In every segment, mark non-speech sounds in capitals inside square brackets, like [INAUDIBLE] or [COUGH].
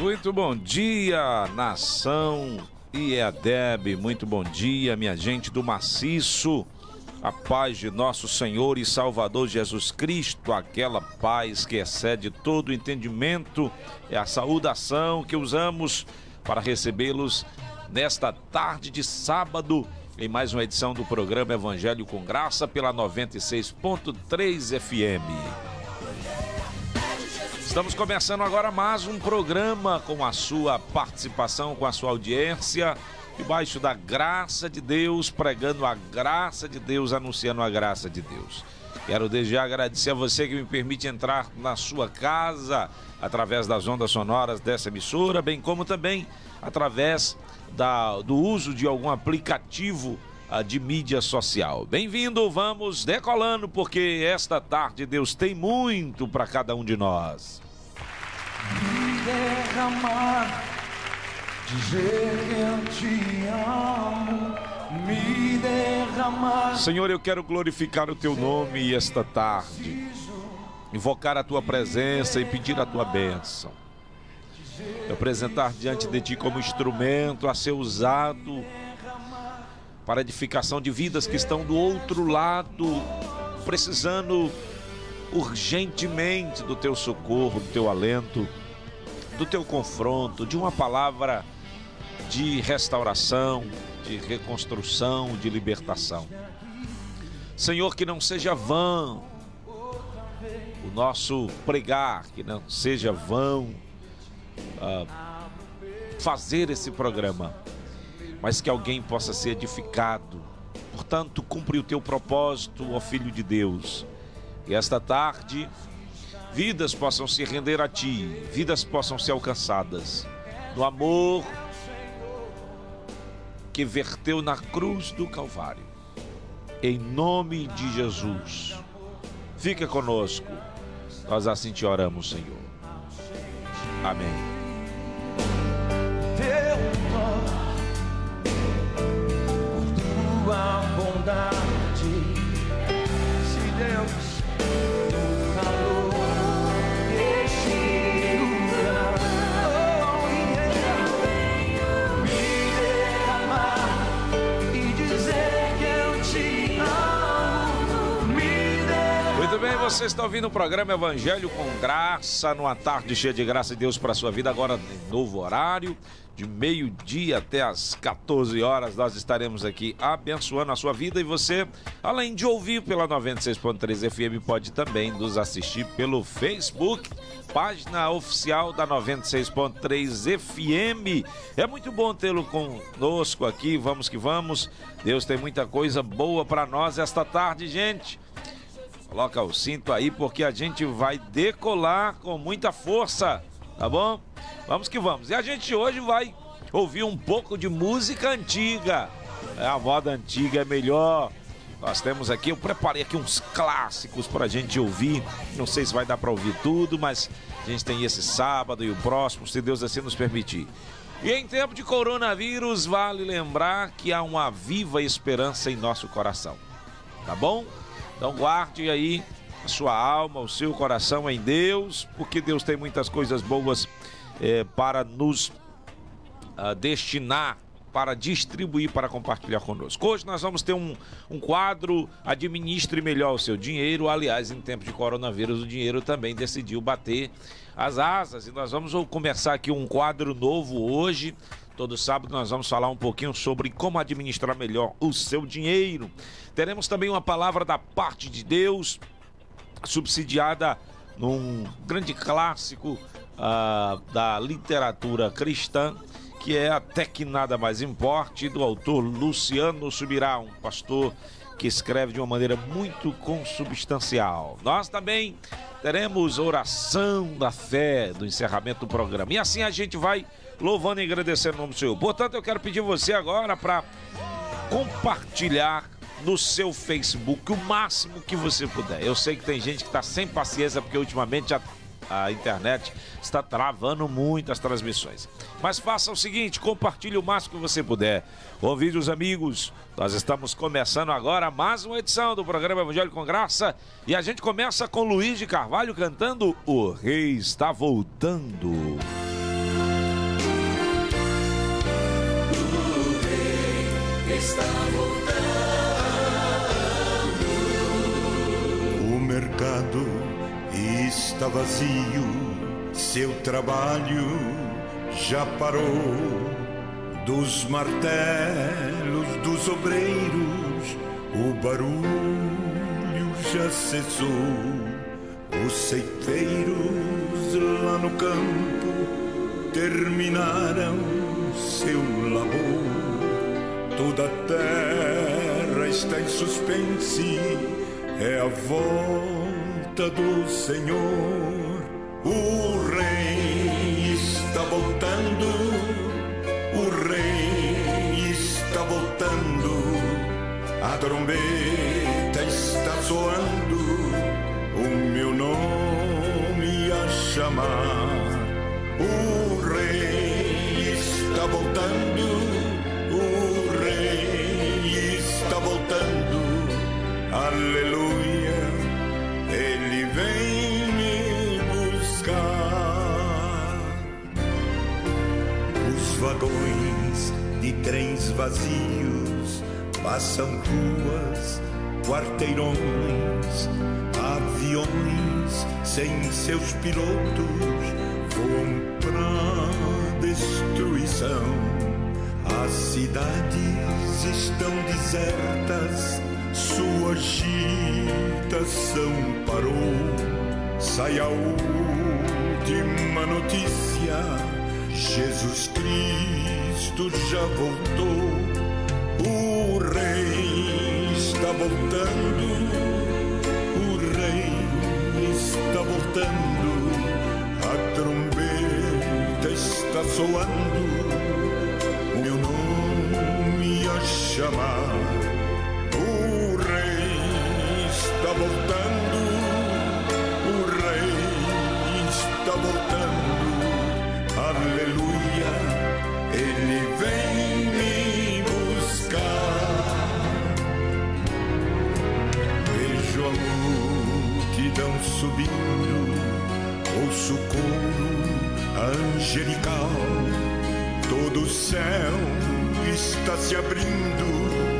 Muito bom dia, nação IEADEB. Muito bom dia, minha gente do maciço. A paz de nosso Senhor e Salvador Jesus Cristo, aquela paz que excede todo entendimento, é a saudação que usamos para recebê-los nesta tarde de sábado, em mais uma edição do programa Evangelho com Graça pela 96.3 FM. Estamos começando agora mais um programa com a sua participação, com a sua audiência, debaixo da graça de Deus, pregando a graça de Deus, anunciando a graça de Deus. Quero desde já agradecer a você que me permite entrar na sua casa através das ondas sonoras dessa emissora, bem como também através da, do uso de algum aplicativo de mídia social. Bem-vindo, vamos decolando, porque esta tarde Deus tem muito para cada um de nós. Me derramar, dizer que eu te amo, me derramar. Senhor, eu quero glorificar o teu nome esta tarde, invocar a tua presença e pedir a tua bênção. apresentar diante de ti como instrumento a ser usado para edificação de vidas que estão do outro lado, precisando urgentemente do teu socorro, do teu alento, do teu confronto, de uma palavra de restauração, de reconstrução, de libertação. Senhor, que não seja vão o nosso pregar, que não seja vão uh, fazer esse programa, mas que alguém possa ser edificado. Portanto, cumpre o teu propósito, ó Filho de Deus que esta tarde vidas possam se render a Ti, vidas possam ser alcançadas no amor que verteu na cruz do Calvário. Em nome de Jesus, fica conosco. Nós assim te oramos, Senhor. Amém. Tua bondade, você está ouvindo o programa Evangelho com Graça, numa tarde cheia de graça de Deus para a sua vida, agora em novo horário, de meio-dia até as 14 horas, nós estaremos aqui abençoando a sua vida e você, além de ouvir pela 96.3 FM, pode também nos assistir pelo Facebook, página oficial da 96.3 FM. É muito bom tê-lo conosco aqui, vamos que vamos. Deus tem muita coisa boa para nós esta tarde, gente. Coloca o cinto aí porque a gente vai decolar com muita força, tá bom? Vamos que vamos. E a gente hoje vai ouvir um pouco de música antiga. É, a moda antiga é melhor. Nós temos aqui, eu preparei aqui uns clássicos para a gente ouvir. Não sei se vai dar para ouvir tudo, mas a gente tem esse sábado e o próximo, se Deus assim nos permitir. E em tempo de coronavírus, vale lembrar que há uma viva esperança em nosso coração. Tá bom? Então guarde aí a sua alma, o seu coração em Deus, porque Deus tem muitas coisas boas é, para nos uh, destinar, para distribuir, para compartilhar conosco. Hoje nós vamos ter um, um quadro Administre Melhor o Seu Dinheiro. Aliás, em tempo de coronavírus, o dinheiro também decidiu bater as asas. E nós vamos começar aqui um quadro novo hoje Todo sábado nós vamos falar um pouquinho sobre como administrar melhor o seu dinheiro. Teremos também uma palavra da parte de Deus, subsidiada num grande clássico uh, da literatura cristã, que é Até que Nada Mais Importe, do autor Luciano Subirá, um pastor que escreve de uma maneira muito consubstancial. Nós também teremos oração da fé do encerramento do programa. E assim a gente vai louvando e agradecendo o nome do Senhor. Portanto, eu quero pedir você agora para compartilhar no seu Facebook o máximo que você puder. Eu sei que tem gente que está sem paciência porque ultimamente a, a internet está travando muito as transmissões. Mas faça o seguinte, compartilhe o máximo que você puder. Convide os amigos. Nós estamos começando agora mais uma edição do programa Evangelho com Graça e a gente começa com Luiz de Carvalho cantando O Rei está voltando. Está voltando. O mercado está vazio, seu trabalho já parou. Dos martelos dos obreiros, o barulho já cessou. Os ceifeiros lá no campo terminaram seu labor. Toda a terra está em suspense, é a volta do Senhor. O rei está voltando, o rei está voltando, a trombeta está soando, o meu nome a chamar. O rei está voltando, aleluia, ele vem me buscar. Os vagões de trens vazios passam ruas, quarteirões, aviões sem seus pilotos voam pra destruição. As cidades estão desertas, sua agitação parou. Sai a última notícia: Jesus Cristo já voltou. O Rei está voltando, o Rei está voltando, a trombeta está soando, o meu nome a chamar. Está voltando, o Rei está voltando, aleluia, ele vem me buscar. Vejo a multidão subindo, ouço o coro angelical. Todo o céu está se abrindo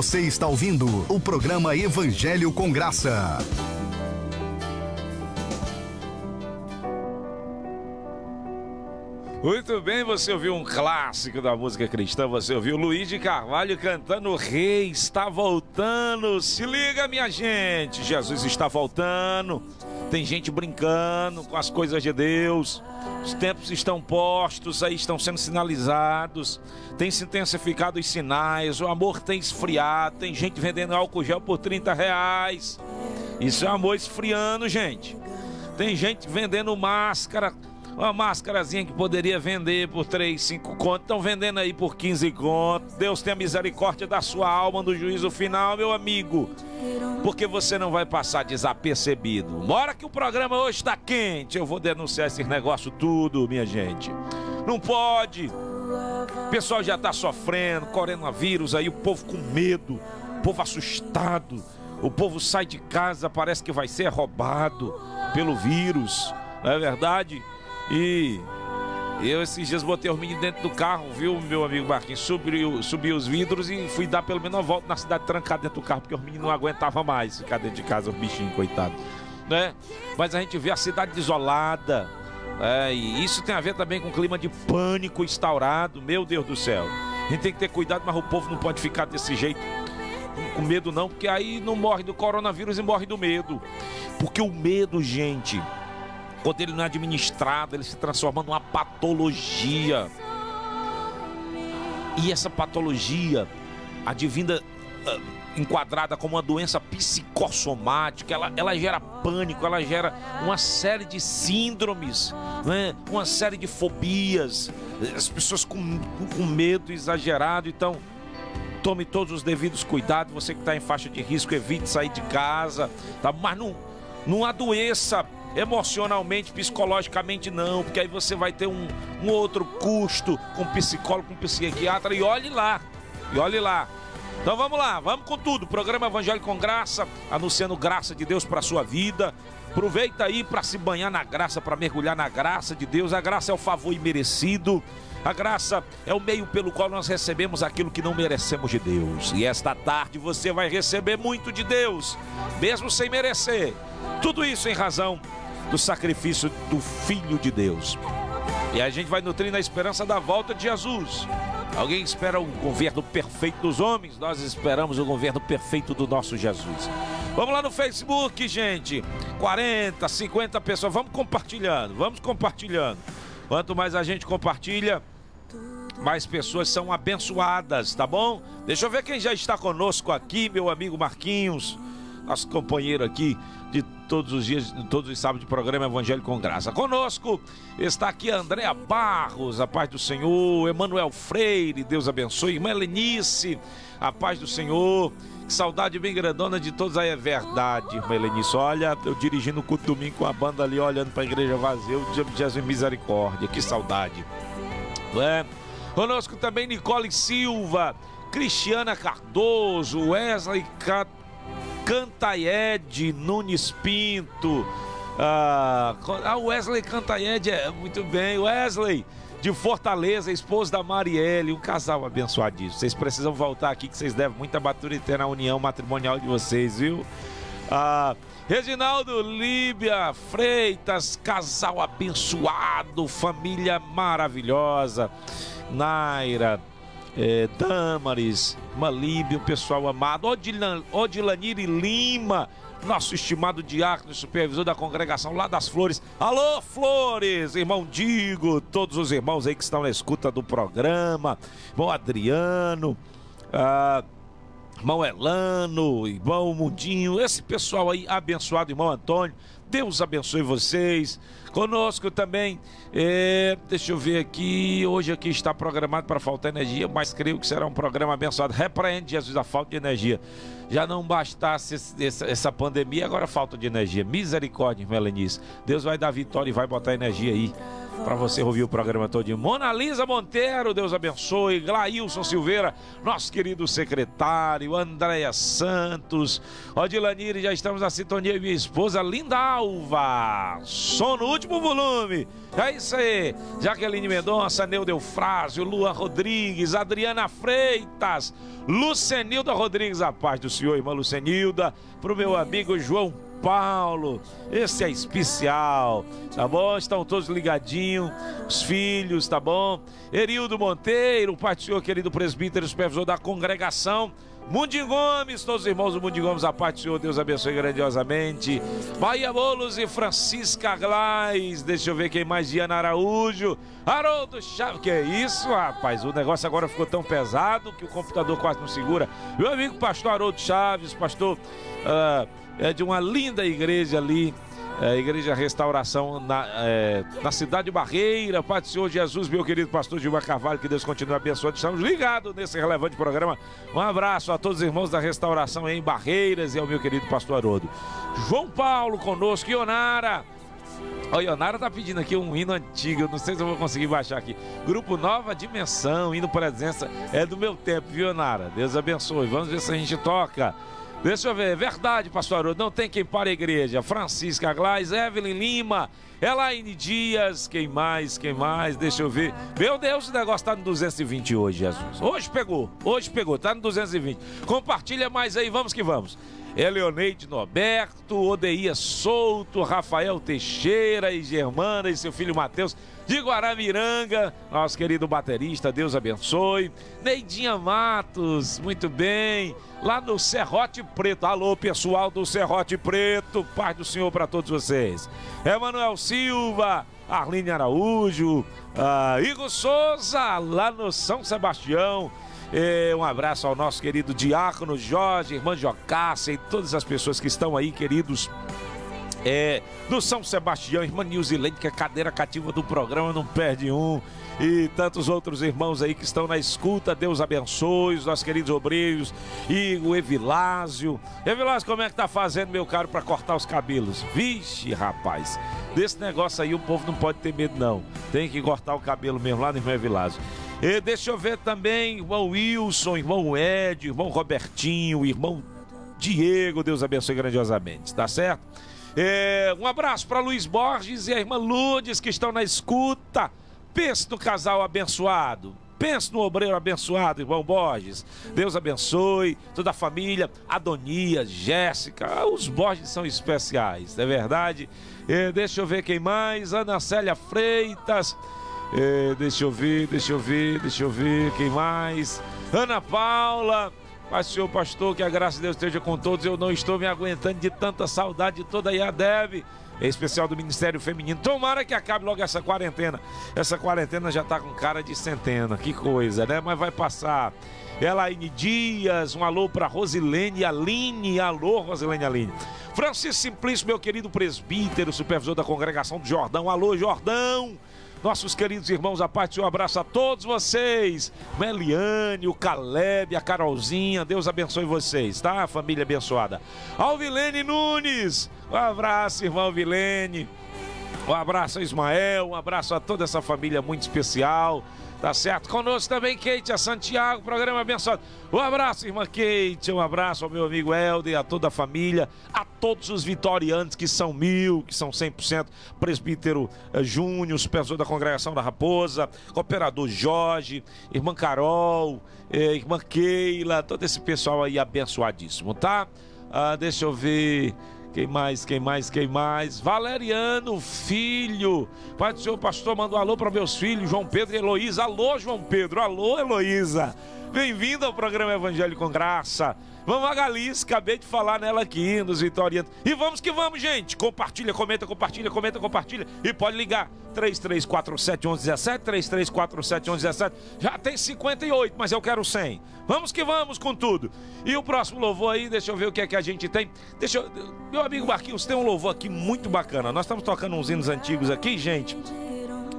Você está ouvindo o programa Evangelho com Graça. Muito bem, você ouviu um clássico da música cristã, você ouviu Luiz de Carvalho cantando Rei está voltando. Se liga, minha gente, Jesus está voltando. Tem gente brincando com as coisas de Deus. Os tempos estão postos, aí estão sendo sinalizados. Tem se intensificado os sinais. O amor tem esfriado. Tem gente vendendo álcool gel por 30 reais. Isso é amor esfriando, gente. Tem gente vendendo máscara. Uma máscarazinha que poderia vender por 3, 5 contos. Estão vendendo aí por 15 contos. Deus tenha misericórdia da sua alma no juízo final, meu amigo. Porque você não vai passar desapercebido. Uma hora que o programa hoje está quente, eu vou denunciar esse negócio tudo, minha gente. Não pode. O pessoal já está sofrendo, coronavírus aí, o povo com medo, o povo assustado. O povo sai de casa, parece que vai ser roubado pelo vírus, não é verdade? E eu esses dias botei os meninos dentro do carro, viu, meu amigo Marquinhos? Subi, subi os vidros e fui dar pelo menos uma volta na cidade trancado dentro do carro, porque os meninos não aguentavam mais ficar dentro de casa, os bichinhos, coitado. né? Mas a gente vê a cidade desolada, é, e isso tem a ver também com o clima de pânico instaurado, meu Deus do céu. A gente tem que ter cuidado, mas o povo não pode ficar desse jeito, com medo não, porque aí não morre do coronavírus e morre do medo. Porque o medo, gente, quando ele não é administrado, ele se transforma numa patologia. E essa patologia, advinda uh, enquadrada como uma doença psicossomática, ela, ela gera pânico, ela gera uma série de síndromes, né? uma série de fobias, as pessoas com, com medo exagerado. Então, tome todos os devidos cuidados. Você que está em faixa de risco, evite sair de casa, tá? mas não, não adoeça emocionalmente, psicologicamente não, porque aí você vai ter um, um outro custo com psicólogo, com psiquiatra e olhe lá, e olhe lá. Então vamos lá, vamos com tudo. Programa Evangelho com Graça, anunciando graça de Deus para sua vida. Aproveita aí para se banhar na graça, para mergulhar na graça de Deus. A graça é o favor imerecido. A graça é o meio pelo qual nós recebemos aquilo que não merecemos de Deus. E esta tarde você vai receber muito de Deus, mesmo sem merecer. Tudo isso em razão do sacrifício do Filho de Deus. E a gente vai nutrindo a esperança da volta de Jesus. Alguém espera o governo perfeito dos homens, nós esperamos o governo perfeito do nosso Jesus. Vamos lá no Facebook, gente. 40, 50 pessoas. Vamos compartilhando, vamos compartilhando. Quanto mais a gente compartilha, mais pessoas são abençoadas, tá bom? Deixa eu ver quem já está conosco aqui, meu amigo Marquinhos, nosso companheiro aqui de todos os dias, todos os sábados de programa Evangelho com Graça. Conosco está aqui Andréa Barros, a paz do Senhor, Emanuel Freire, Deus abençoe, irmã Helenice, a paz do Senhor. Que saudade bem grandona de todos aí, é verdade, irmã Helenice. Olha, eu dirigindo o culto domingo com a banda ali, olhando para a igreja vazia, o dia de Jesus Misericórdia, que saudade. É? Conosco também Nicole Silva, Cristiana Cardoso, Wesley Cat Cantaied Nunes Pinto. Ah, ah Wesley Cantaied, é muito bem. Wesley, de Fortaleza, esposa da Marielle, um casal abençoadíssimo. Vocês precisam voltar aqui que vocês devem muita maturidade na união matrimonial de vocês, viu? Ah, Reginaldo Líbia Freitas, casal abençoado, família maravilhosa. Naira, é, Damaris, Malíbio, o pessoal amado, Odilan, Odilanire Lima, nosso estimado diácono supervisor da congregação lá das Flores. Alô, Flores, irmão Digo, todos os irmãos aí que estão na escuta do programa, irmão Adriano, ah, irmão Elano, irmão Mundinho, esse pessoal aí abençoado, irmão Antônio, Deus abençoe vocês. Conosco também, é, deixa eu ver aqui, hoje aqui está programado para faltar energia, mas creio que será um programa abençoado. Repreende, Jesus, a falta de energia. Já não bastasse essa, pandemia, agora falta de energia. Misericórdia, Melanice. Deus vai dar vitória e vai botar energia aí para você ouvir o programa todo. Mona Lisa Monteiro, Deus abençoe. Glailson Silveira, nosso querido secretário. Andréia Santos. Odilanire, já estamos na sintonia. Minha esposa, Linda Alva. Som no último volume. É isso aí. Jaqueline Mendonça, Neudo Eufrásio, Luan Rodrigues, Adriana Freitas, Lucenilda Rodrigues, a paz do Senhor, irmã Lucenilda. Para o meu amigo João Paulo. Esse é especial, tá bom? Estão todos ligadinhos, os filhos, tá bom? Erildo Monteiro, Senhor, querido presbítero, supervisor da congregação. Mundim Gomes, todos os irmãos do Mundim Gomes, a paz do Senhor, Deus abençoe grandiosamente. Bahia Bolos e Francisca Glais, deixa eu ver quem mais, Diana Araújo, Haroldo Chaves, que é isso, rapaz, o negócio agora ficou tão pesado que o computador quase não segura. Meu amigo pastor Haroldo Chaves, pastor... Uh, é de uma linda igreja ali, é, Igreja Restauração na, é, na cidade de Barreira. Pai do Senhor Jesus, meu querido pastor Gilmar Carvalho, que Deus continue abençoando. Estamos ligados nesse relevante programa. Um abraço a todos os irmãos da restauração em Barreiras e ao meu querido pastor Haroldo. João Paulo conosco, Ionara. O Ionara tá pedindo aqui um hino antigo, não sei se eu vou conseguir baixar aqui. Grupo Nova Dimensão, hino presença, é do meu tempo, viu, Ionara? Deus abençoe. Vamos ver se a gente toca. Deixa eu ver, verdade, pastor Haroldo, não tem quem para a igreja. Francisca Glaz, Evelyn Lima, Elaine Dias, quem mais, quem mais, deixa eu ver. Meu Deus, o negócio tá no 220 hoje, Jesus. Hoje pegou, hoje pegou, tá no 220. Compartilha mais aí, vamos que vamos. Eleoneide Norberto, Odeia Souto, Rafael Teixeira e Germana e seu filho Matheus de Guaramiranga, nosso querido baterista, Deus abençoe. Neidinha Matos, muito bem. Lá no Serrote Preto, alô pessoal do Serrote Preto, paz do Senhor para todos vocês. Emanuel Silva, Arline Araújo, uh, Igor Souza, lá no São Sebastião. É, um abraço ao nosso querido Diácono Jorge, irmã Jocácia e todas as pessoas que estão aí, queridos. É, do São Sebastião, irmã Nilzilene, que é cadeira cativa do programa, não perde um. E tantos outros irmãos aí que estão na escuta, Deus abençoe, os nossos queridos obreiros. E o Evilásio. Evilásio, como é que tá fazendo, meu caro, para cortar os cabelos? Vixe, rapaz, desse negócio aí o povo não pode ter medo, não. Tem que cortar o cabelo mesmo lá no irmão Evilásio. E deixa eu ver também, irmão Wilson, irmão Ed, irmão Robertinho, irmão Diego, Deus abençoe grandiosamente, tá certo? É, um abraço para Luiz Borges e a irmã Lourdes que estão na escuta. Pense no casal abençoado. Pense no obreiro abençoado, irmão Borges. Deus abençoe toda a família. Adonia, Jéssica. Os Borges são especiais, não é verdade? É, deixa eu ver quem mais. Ana Célia Freitas. É, deixa eu ver, deixa eu ver, deixa eu ver, quem mais? Ana Paula. Pai, senhor pastor, que a graça de Deus esteja com todos. Eu não estou me aguentando de tanta saudade de toda a IADEV, em especial do Ministério Feminino. Tomara que acabe logo essa quarentena. Essa quarentena já está com cara de centena. Que coisa, né? Mas vai passar. Elaine Dias, um alô para Rosilene Aline. Alô, Rosilene Aline. Francisco Simplício, meu querido presbítero, supervisor da congregação do Jordão. Alô, Jordão nossos queridos irmãos, a parte um abraço a todos vocês. Meliane, o Caleb, a Carolzinha, Deus abençoe vocês, tá? Família abençoada. Alvilene Nunes, um abraço, irmão Vilene. Um abraço a Ismael, um abraço a toda essa família muito especial. Tá certo? Conosco também Kate, a Santiago, programa abençoado. Um abraço, irmã Kate, um abraço ao meu amigo Helder, a toda a família, a todos os vitorianos que são mil, que são 100%, presbítero eh, Júnior, supervisor da congregação da Raposa, cooperador Jorge, irmã Carol, eh, irmã Keila, todo esse pessoal aí abençoadíssimo, tá? Ah, deixa eu ver. Quem mais, quem mais, quem mais? Valeriano, filho. Pai do Senhor, pastor, manda um alô para meus filhos, João Pedro e Heloísa. Alô, João Pedro. Alô, Heloísa. Bem-vindo ao programa Evangelho com Graça. Vamos a Galice, acabei de falar nela aqui, nos Vitorianos. E vamos que vamos, gente. Compartilha, comenta, compartilha, comenta, compartilha. E pode ligar. 3347 1117, 3347 1117. Já tem 58, mas eu quero 100. Vamos que vamos com tudo. E o próximo louvor aí, deixa eu ver o que é que a gente tem. Deixa eu... Meu amigo Marquinhos, tem um louvor aqui muito bacana. Nós estamos tocando uns hinos antigos aqui, gente.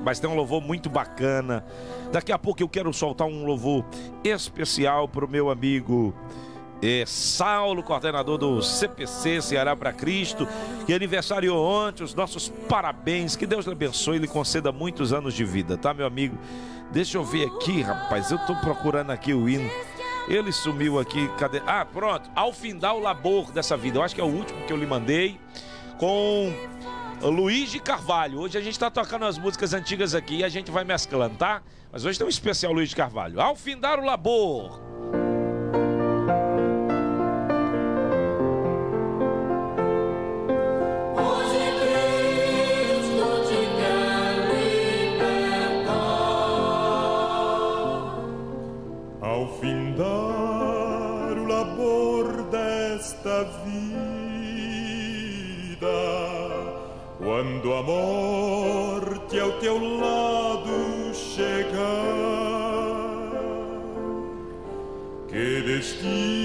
Mas tem um louvor muito bacana. Daqui a pouco eu quero soltar um louvor especial para o meu amigo é, Saulo, coordenador do CPC Ceará para Cristo, que aniversariou ontem, os nossos parabéns, que Deus lhe abençoe e lhe conceda muitos anos de vida, tá, meu amigo? Deixa eu ver aqui, rapaz, eu tô procurando aqui o hino. Ele sumiu aqui, cadê? Ah, pronto, ao findar o labor dessa vida, eu acho que é o último que eu lhe mandei, com Luiz de Carvalho. Hoje a gente está tocando as músicas antigas aqui e a gente vai mesclando, tá? Mas hoje tem um especial Luiz de Carvalho. Ao findar o labor. Quando a morte ao teu lado chegar, que destino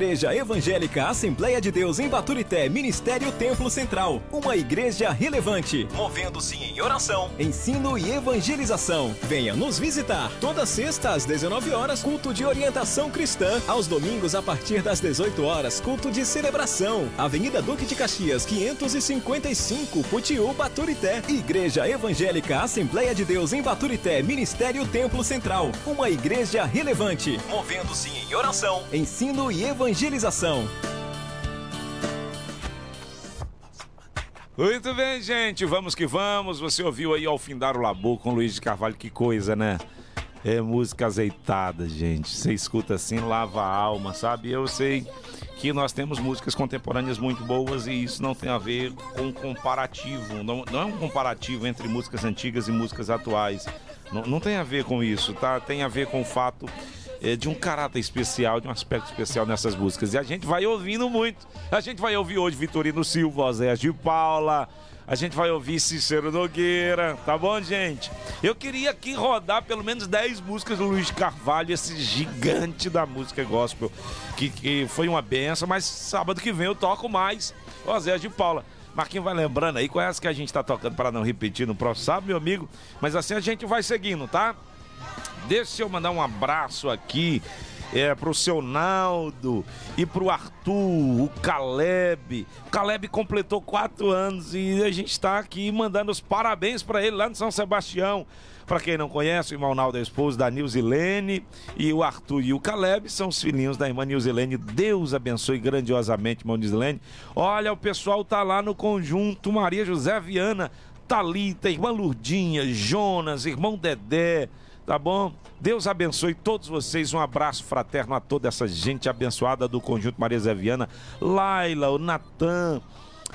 Igreja Evangélica Assembleia de Deus em Baturité, Ministério Templo Central. Uma igreja relevante, movendo-se em oração, ensino e evangelização. Venha nos visitar. Toda sexta às 19 horas, culto de orientação cristã. Aos domingos, a partir das 18 horas, culto de celebração. Avenida Duque de Caxias, 555, Putiú, Baturité. Igreja Evangélica Assembleia de Deus em Baturité, Ministério Templo Central. Uma igreja relevante, movendo-se em oração, ensino e evangelização. Muito bem, gente, vamos que vamos. Você ouviu aí ao findar o Labu com Luiz de Carvalho, que coisa, né? É música azeitada, gente. Você escuta assim, lava a alma, sabe? Eu sei que nós temos músicas contemporâneas muito boas e isso não tem a ver com comparativo. Não, não é um comparativo entre músicas antigas e músicas atuais. Não, não tem a ver com isso, tá? Tem a ver com o fato é, de um caráter especial, de um aspecto especial nessas músicas. E a gente vai ouvindo muito. A gente vai ouvir hoje Vitorino Silva, Oséias de Paula. A gente vai ouvir Cícero Nogueira, tá bom, gente? Eu queria aqui rodar pelo menos 10 músicas do Luiz Carvalho, esse gigante da música gospel, que, que foi uma benção, mas sábado que vem eu toco mais Oséias de Paula. Marquinhos vai lembrando aí, conhece que a gente tá tocando para não repetir no próximo sábado, meu amigo? Mas assim a gente vai seguindo, tá? Deixa eu mandar um abraço aqui é, pro seu Naldo e pro Arthur, o Caleb. O Caleb completou quatro anos e a gente está aqui mandando os parabéns para ele lá no São Sebastião. Para quem não conhece, o irmão Naldo é esposo da Nilzilene e o Arthur e o Caleb são os filhinhos da irmã Nilzilene. Deus abençoe grandiosamente, irmão Nilzilene. Olha, o pessoal tá lá no conjunto Maria José Viana, Talita, irmã Lurdinha, Jonas, irmão Dedé, tá bom? Deus abençoe todos vocês. Um abraço fraterno a toda essa gente abençoada do Conjunto Maria Zé Viana. Laila, o Natan.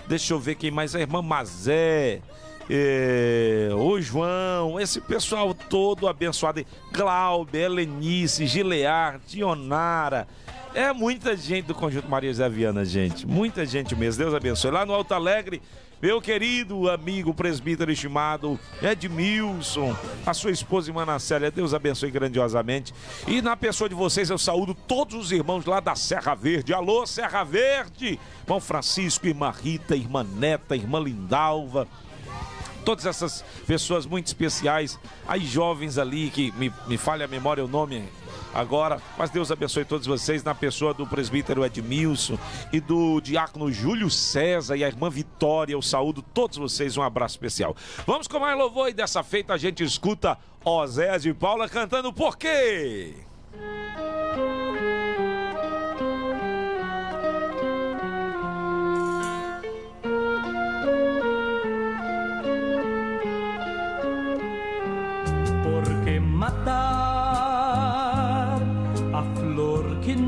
Deixa eu ver quem mais. A irmã Mazé. É, o João, esse pessoal todo abençoado. aí. Glauber, Helenice, Gilear, Tionara. É muita gente do Conjunto Maria Zé Viana, gente. Muita gente mesmo. Deus abençoe. Lá no Alto Alegre, meu querido amigo presbítero estimado Edmilson, a sua esposa irmã Anacélia, Deus abençoe grandiosamente. E na pessoa de vocês eu saúdo todos os irmãos lá da Serra Verde. Alô, Serra Verde! Irmão Francisco, irmã Rita, irmã Neta, irmã Lindalva. Todas essas pessoas muito especiais, aí jovens ali que me, me falha a memória o nome agora, mas Deus abençoe todos vocês na pessoa do presbítero Edmilson e do diácono Júlio César e a irmã Vitória. Eu saúdo todos vocês, um abraço especial. Vamos com mais louvor e dessa feita a gente escuta Osés de Paula cantando Por quê?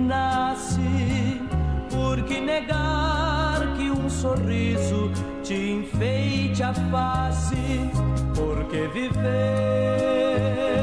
Nasce? Porque negar que um sorriso te enfeite a face? Porque viver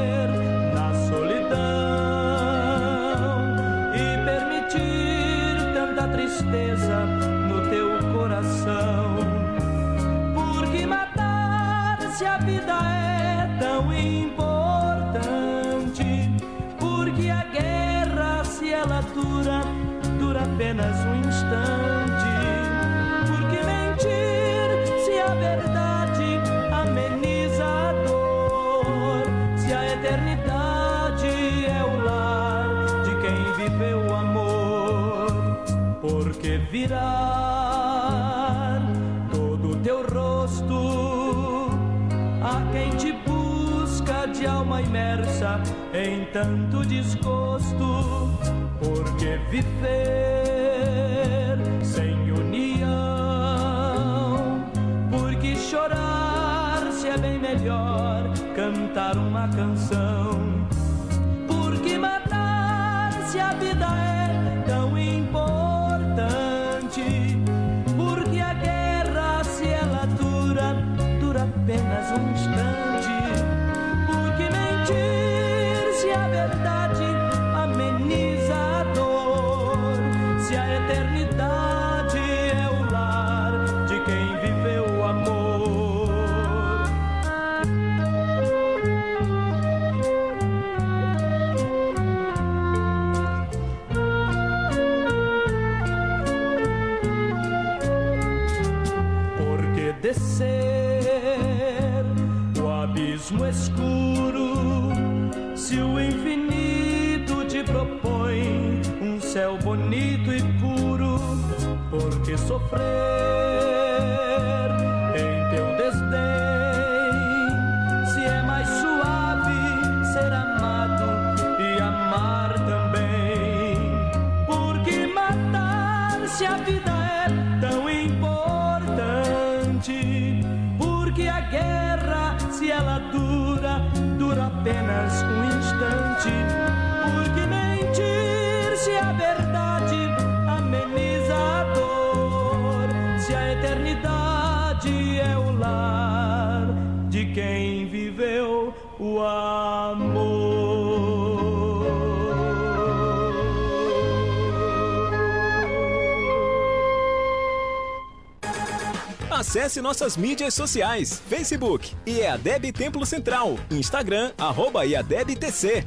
tanto desgosto, porque viver sem união, porque chorar se é bem melhor cantar um acesse nossas mídias sociais, Facebook, IEADEB Templo Central, Instagram, arroba IADEBTC.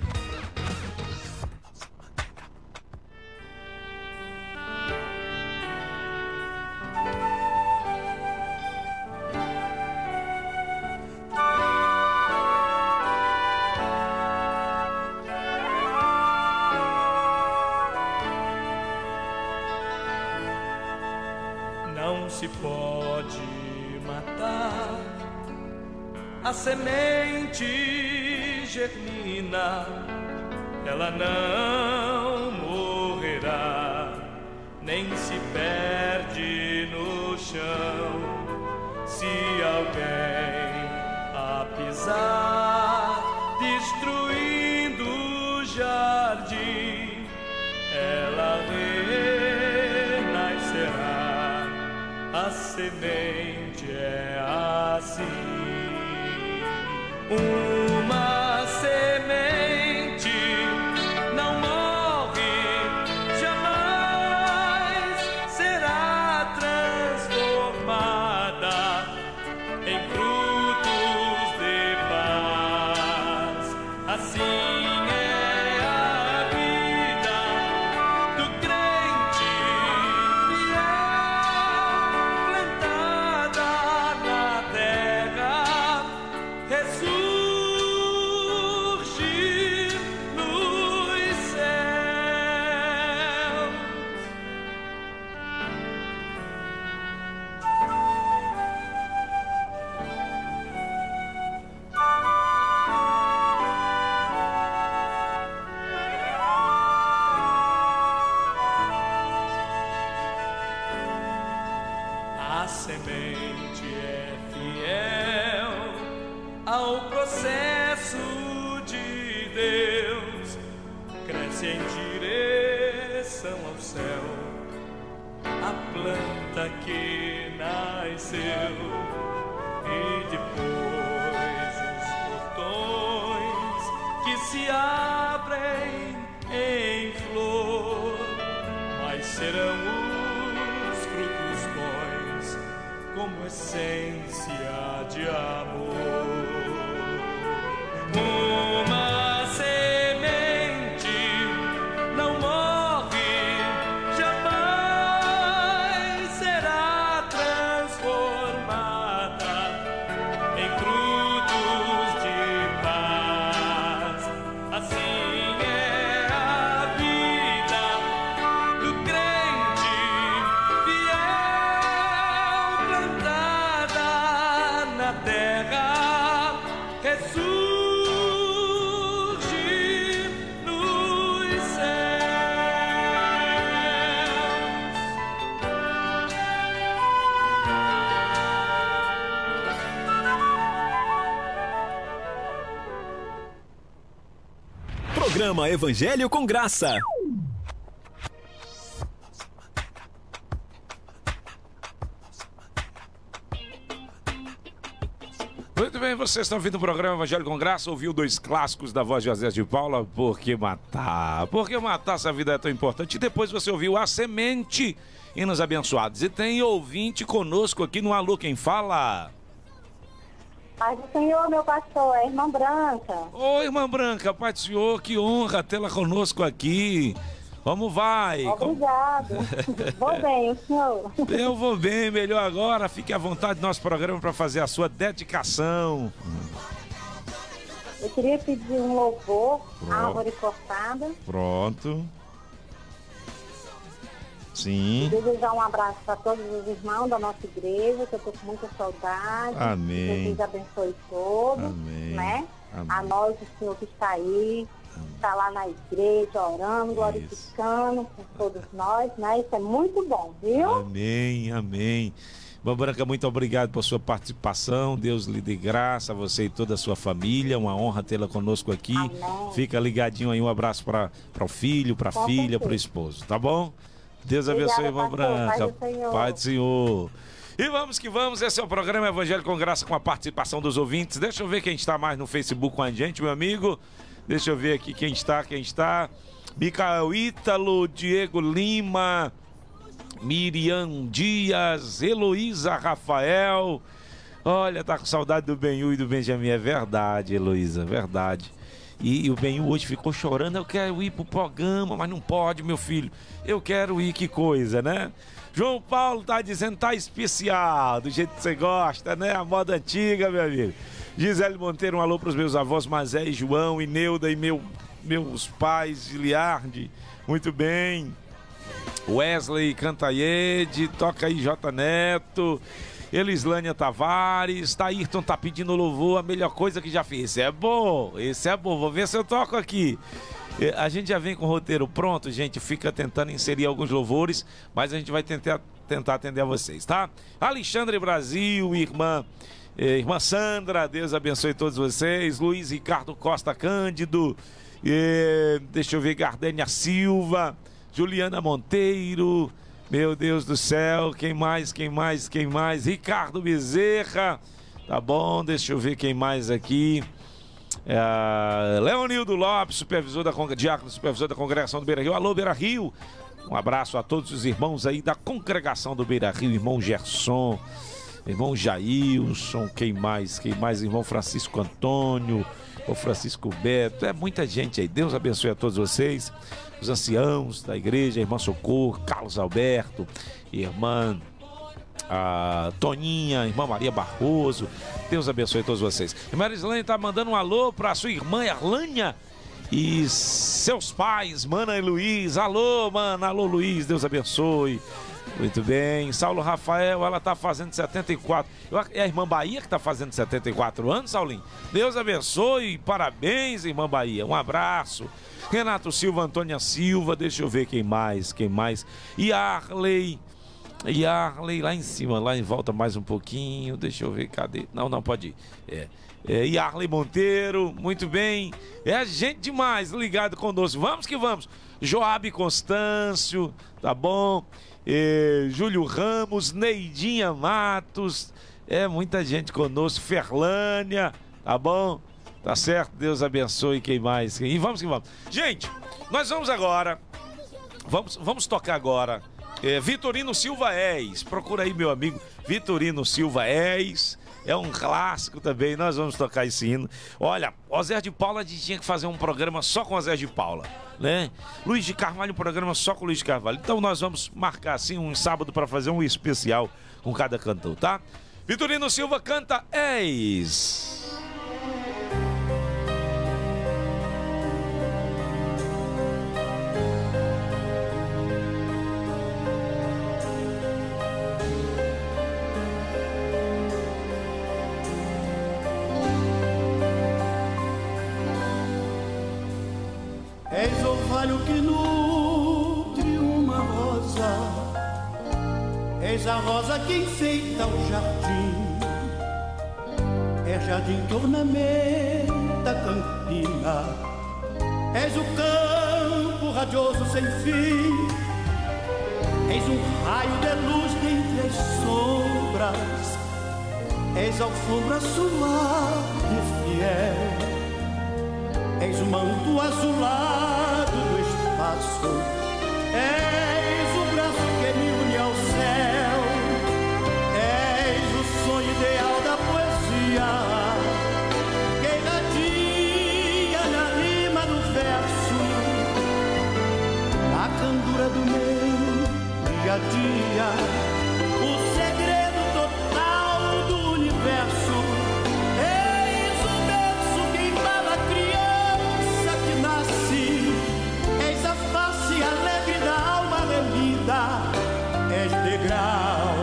jardim, ela renascerá. A semente é assim. Um Evangelho com Graça. Muito bem, vocês estão ouvindo o programa Evangelho com Graça, ouviu dois clássicos da voz de José de Paula, Por que matar? Por que matar se a vida é tão importante? E depois você ouviu A Semente, hinos abençoados. E tem ouvinte conosco aqui no Alô, quem fala? Paz do Senhor, meu pastor, é a irmã Branca. Oi, irmã Branca, Pai do Senhor, que honra tê-la conosco aqui. Vamos vai. Obrigado. [LAUGHS] vou bem, o senhor. Eu vou bem, melhor agora. Fique à vontade do nosso programa para fazer a sua dedicação. Eu queria pedir um louvor, Pronto. árvore cortada. Pronto. Sim. Desejar um abraço para todos os irmãos da nossa igreja, que eu estou com muita saudade. Amém. Deus abençoe todos. Amém. Né? Amém. A nós, o Senhor que está aí está lá na igreja orando, glorificando com todos nós, né? Isso é muito bom, viu? Amém, amém. Irmã Branca, muito obrigado por sua participação. Deus lhe dê graça a você e toda a sua família. Uma honra tê-la conosco aqui. Amém. Fica ligadinho aí. Um abraço para o filho, para a filha, para o esposo, tá bom? Deus abençoe, irmã Branca. Pai do Senhor. Pai do Senhor. E vamos que vamos, esse é o programa Evangelho com Graça com a participação dos ouvintes. Deixa eu ver quem está mais no Facebook com a gente, meu amigo. Deixa eu ver aqui quem está, quem está. Micael Ítalo, Diego Lima, Miriam Dias, Heloísa Rafael. Olha, tá com saudade do Benhu e do Benjamin. É verdade, Heloísa, verdade. E, e o Benhu hoje ficou chorando. Eu quero ir pro programa, mas não pode, meu filho. Eu quero ir, que coisa, né? João Paulo tá dizendo tá especial, do jeito que você gosta, né? A moda antiga, meu amigo. Gisele Monteiro, um alô para os meus avós Mazé e João, e Neuda e meu, meus pais, Giliardi. Muito bem. Wesley Cantaiede, toca aí J Neto. Elislânia Tavares, Taírton tá pedindo louvor, a melhor coisa que já fiz. Esse é bom, esse é bom, vou ver se eu toco aqui. A gente já vem com o roteiro pronto, gente, fica tentando inserir alguns louvores, mas a gente vai tentar, tentar atender a vocês, tá? Alexandre Brasil, irmã eh, irmã Sandra, Deus abençoe todos vocês. Luiz Ricardo Costa Cândido. Eh, deixa eu ver, Gardênia Silva. Juliana Monteiro. Meu Deus do céu, quem mais, quem mais, quem mais? Ricardo Bezerra. Tá bom, deixa eu ver quem mais aqui. É, Leonildo Lopes, supervisor da diácono, supervisor da congregação do Beira Rio. Alô, Beira Rio. Um abraço a todos os irmãos aí da congregação do Beira Rio, irmão Gerson, irmão Jailson, quem mais? Quem mais? Irmão Francisco Antônio, o Francisco Beto, é muita gente aí. Deus abençoe a todos vocês, os anciãos da igreja, irmã Socorro, Carlos Alberto, irmã a Toninha, irmã Maria Barroso. Deus abençoe a todos vocês. Irmã Islane está mandando um alô para sua irmã Erlânia e seus pais, Mana e Luiz. Alô, mana, alô, Luiz, Deus abençoe. Muito bem. Saulo Rafael, ela está fazendo 74. É a irmã Bahia que está fazendo 74 anos, Saulinho? Deus abençoe. Parabéns, irmã Bahia. Um abraço. Renato Silva, Antônia Silva, deixa eu ver quem mais, quem mais. E Arley. E Arley lá em cima, lá em volta mais um pouquinho. Deixa eu ver, cadê? Não, não, pode ir. É. É, e Arley Monteiro, muito bem. É gente demais ligado conosco. Vamos que vamos. Joab Constâncio, tá bom? Eh, Júlio Ramos, Neidinha Matos, é muita gente conosco, Ferlânia, tá bom? Tá certo? Deus abençoe quem mais. E vamos que vamos. Gente, nós vamos agora, vamos, vamos tocar agora. É, Vitorino Silva És, procura aí meu amigo Vitorino Silva És é um clássico também. Nós vamos tocar esse hino. Olha, o Zé de Paula tinha que fazer um programa só com o Zé de Paula, né? Luiz de Carvalho, um programa só com Luiz de Carvalho. Então nós vamos marcar assim um sábado para fazer um especial com cada cantor, tá? Vitorino Silva canta Eis. Que enfeita o jardim, é jardim que ornamenta a campina, És o campo radioso sem fim. És um raio de luz dentre as sombras. És alfombra suave e fiel. És o manto azulado do espaço. És o braço que me une ao céu. Dia. O segredo total do universo. Eis o berço que embala a criança que nasce. Eis a face alegre da alma remida. És degrau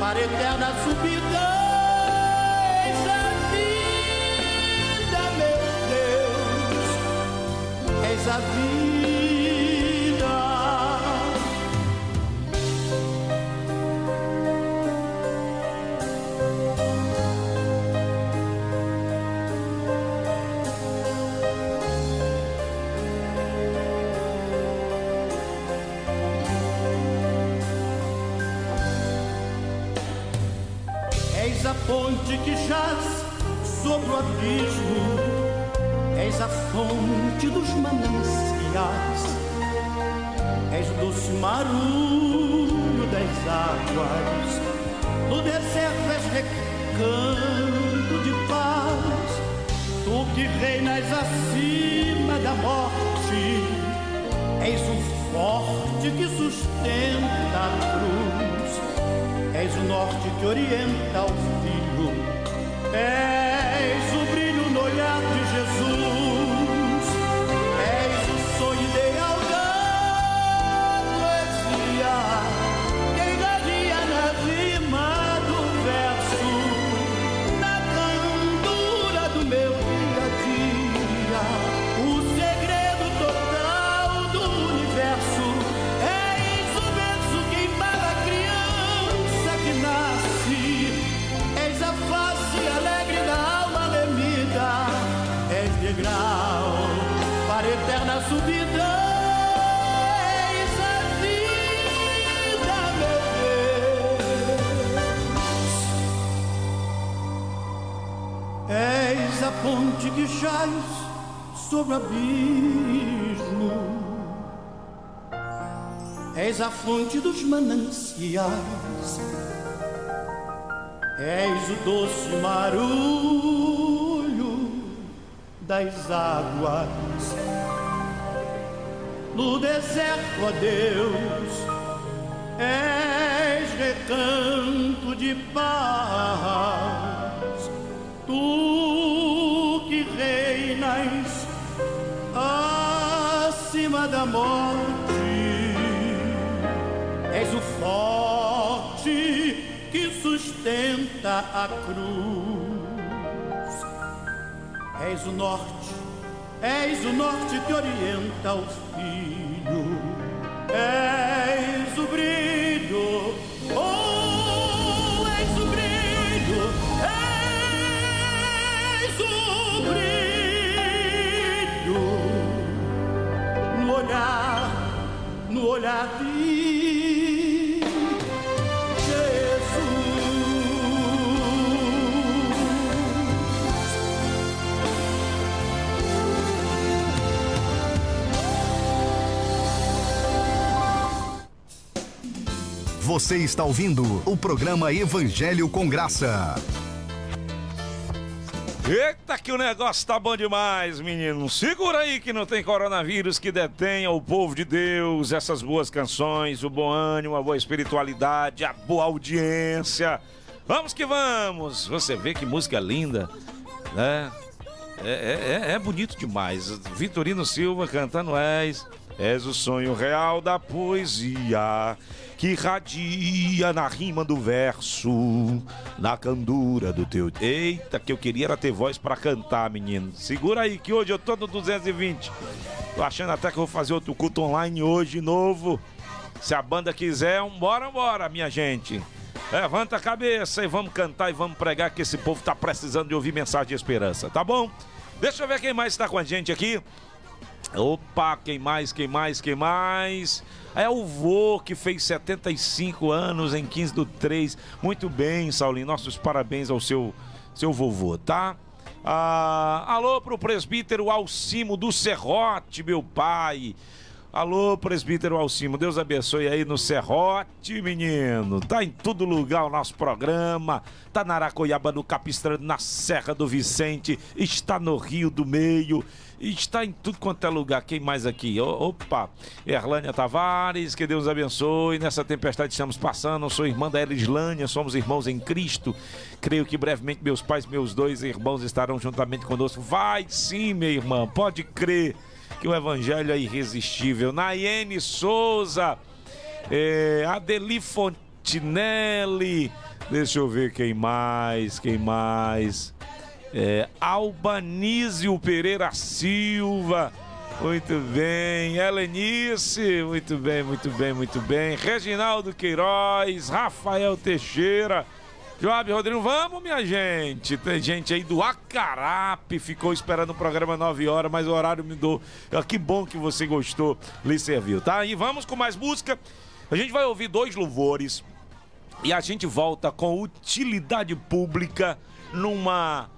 para eterna subida. Eis a vida, meu Deus. És a vida. Doce marulho das águas, no deserto és recanto de paz, tu que reinas acima da morte, és o forte que sustenta a cruz. És o norte que orienta o abismo. És a fonte dos mananciais. És o doce marulho das águas. No deserto, ó Deus, és recanto de paz. Tu da morte. És o forte que sustenta a cruz. És o norte, és o norte que orienta o filho. És o brilho, oh, no olhar de Você está ouvindo o programa Evangelho com Graça. Eita, que o negócio tá bom demais, menino. Segura aí que não tem coronavírus que detenha o povo de Deus, essas boas canções, o bom ânimo, a boa espiritualidade, a boa audiência. Vamos que vamos! Você vê que música linda, né? É, é, é- é bonito demais. Vitorino Silva cantando És. És o sonho real da poesia que irradia na rima do verso, na candura do teu. Eita, que eu queria era ter voz pra cantar, menino. Segura aí que hoje eu tô no 220. Tô achando até que eu vou fazer outro culto online hoje novo. Se a banda quiser, bora, bora, minha gente. Levanta a cabeça e vamos cantar e vamos pregar que esse povo tá precisando de ouvir mensagem de esperança, tá bom? Deixa eu ver quem mais está com a gente aqui. Opa, quem mais, quem mais, quem mais? É o vô que fez 75 anos em 15 do 3. Muito bem, Saulinho. Nossos parabéns ao seu, seu vovô, tá? Ah, alô pro presbítero Alcimo do Serrote, meu pai. Alô, presbítero Alcimo, Deus abençoe aí no Serrote, menino. Tá em todo lugar o nosso programa. Tá na Aracoiaba, no Capistrano, na Serra do Vicente. Está no Rio do Meio. Está em tudo quanto é lugar. Quem mais aqui? Opa! Erlânia Tavares, que Deus abençoe. Nessa tempestade estamos passando. Eu sou irmã da Elislânia, somos irmãos em Cristo. Creio que brevemente meus pais, meus dois irmãos estarão juntamente conosco. Vai sim, minha irmã, pode crer que o evangelho é irresistível. Nayene Souza, é, Adeli Fontinelli, deixa eu ver quem mais, quem mais. É, Albanísio Pereira Silva, muito bem. Helenice, muito bem, muito bem, muito bem. Reginaldo Queiroz, Rafael Teixeira. Joab Rodrigo, vamos, minha gente. Tem gente aí do Acarape, ficou esperando o programa 9 horas, mas o horário me deu. Ah, que bom que você gostou, lhe serviu, tá? E vamos com mais música. A gente vai ouvir dois louvores e a gente volta com utilidade pública numa.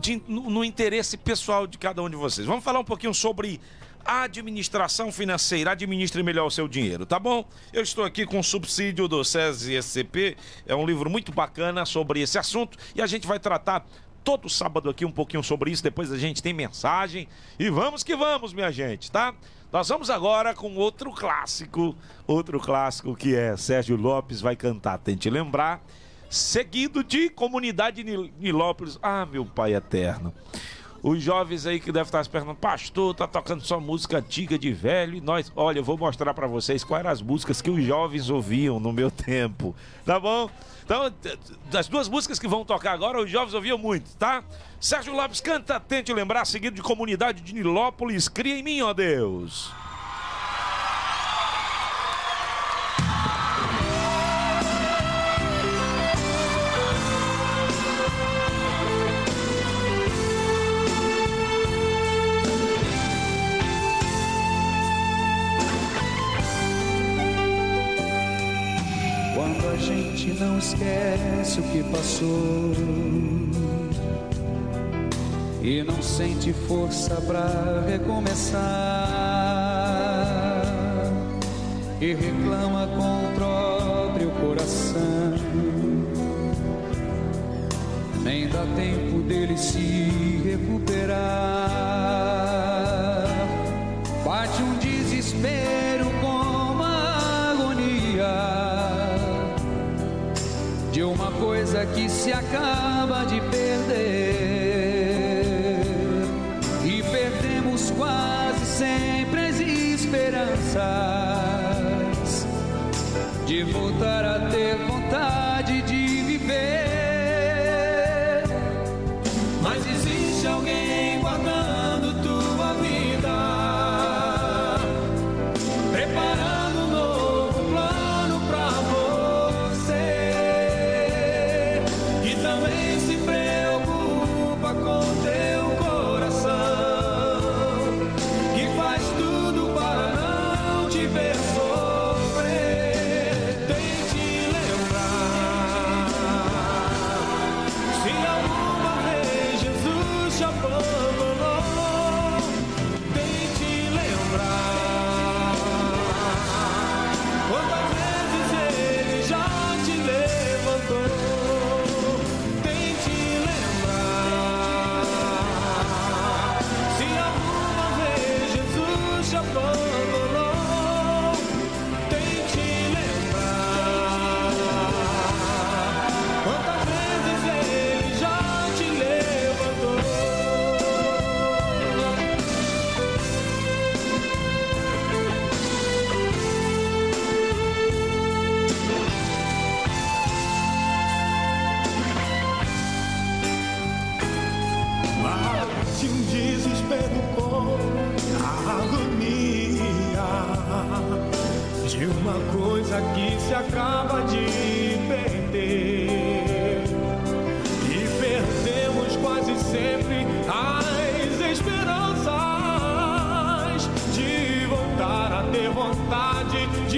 De, no, no interesse pessoal de cada um de vocês. Vamos falar um pouquinho sobre administração financeira. Administre melhor o seu dinheiro, tá bom? Eu estou aqui com o subsídio do SESI SCP. É um livro muito bacana sobre esse assunto e a gente vai tratar todo sábado aqui um pouquinho sobre isso. Depois a gente tem mensagem. E vamos que vamos, minha gente, tá? Nós vamos agora com outro clássico. Outro clássico que é Sérgio Lopes vai cantar. Tente lembrar. Seguido de Comunidade Nilópolis. Ah, meu pai eterno. Os jovens aí que devem estar se perguntando, pastor, tá tocando só música antiga de velho e nós, olha, eu vou mostrar para vocês quais eram as músicas que os jovens ouviam no meu tempo, tá bom? Então, das duas músicas que vão tocar agora, os jovens ouviam muito, tá? Sérgio Lopes canta, tente lembrar, seguido de Comunidade de Nilópolis, cria em mim, ó Deus. Esquece o que passou e não sente força para recomeçar e reclama com o próprio coração. Nem dá tempo dele se recuperar. Bate um desespero coisa que se acaba de perder. E perdemos quase sempre as esperanças de voltar a ter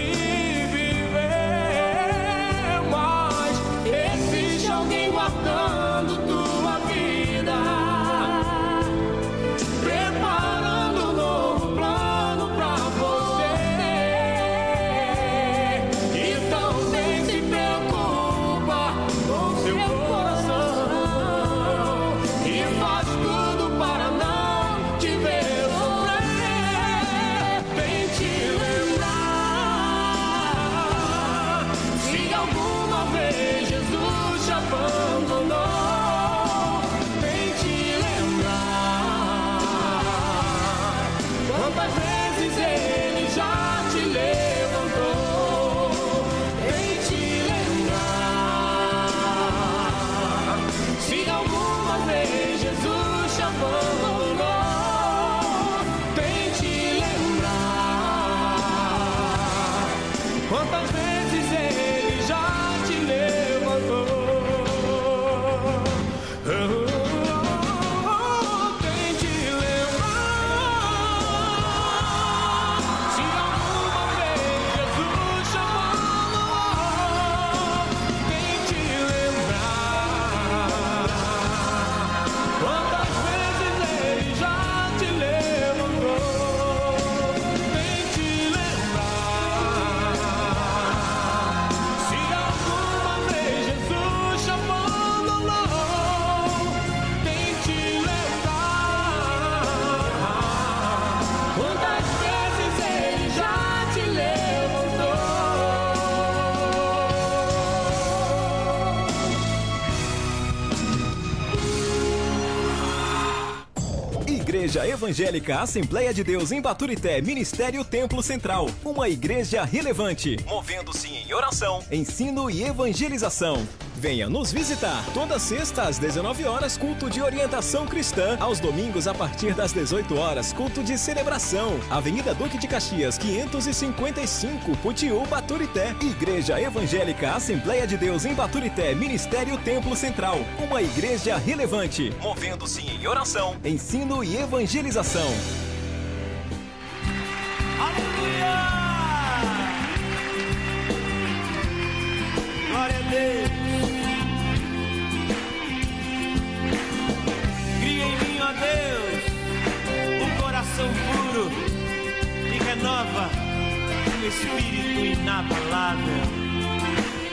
de viver. Mas existe alguém guardando Evangélica Assembleia de Deus em Baturité, Ministério Templo Central. Uma igreja relevante, movendo-se em oração, ensino e evangelização. Venha nos visitar. Toda sexta às 19 horas, culto de orientação cristã. Aos domingos, a partir das 18 horas, culto de celebração. Avenida Duque de Caxias, 555, Putiú, Baturité. Igreja Evangélica Assembleia de Deus em Baturité, Ministério Templo Central. Uma igreja relevante, movendo-se em oração, ensino e evangelização. E renova um espírito inabalável.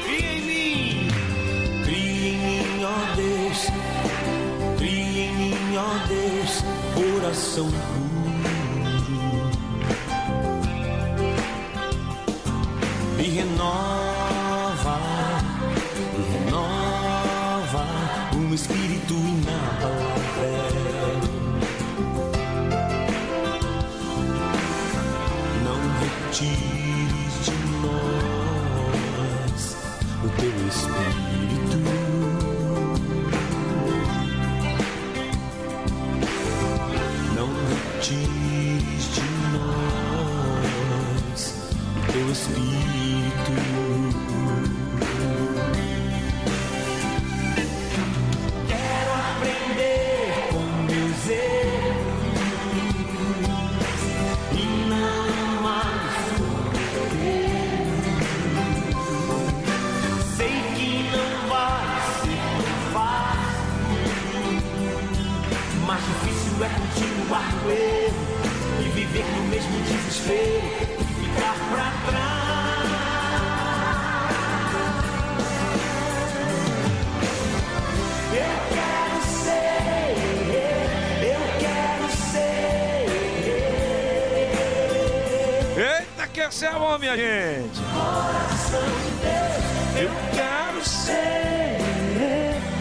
Cria em mim, cria em mim, ó Deus, cria em mim, ó Deus, coração puro. me renova, mas difícil é continuar no erro e viver no mesmo desespero Essa é a mão, minha gente. Coração de Deus, eu quero ser,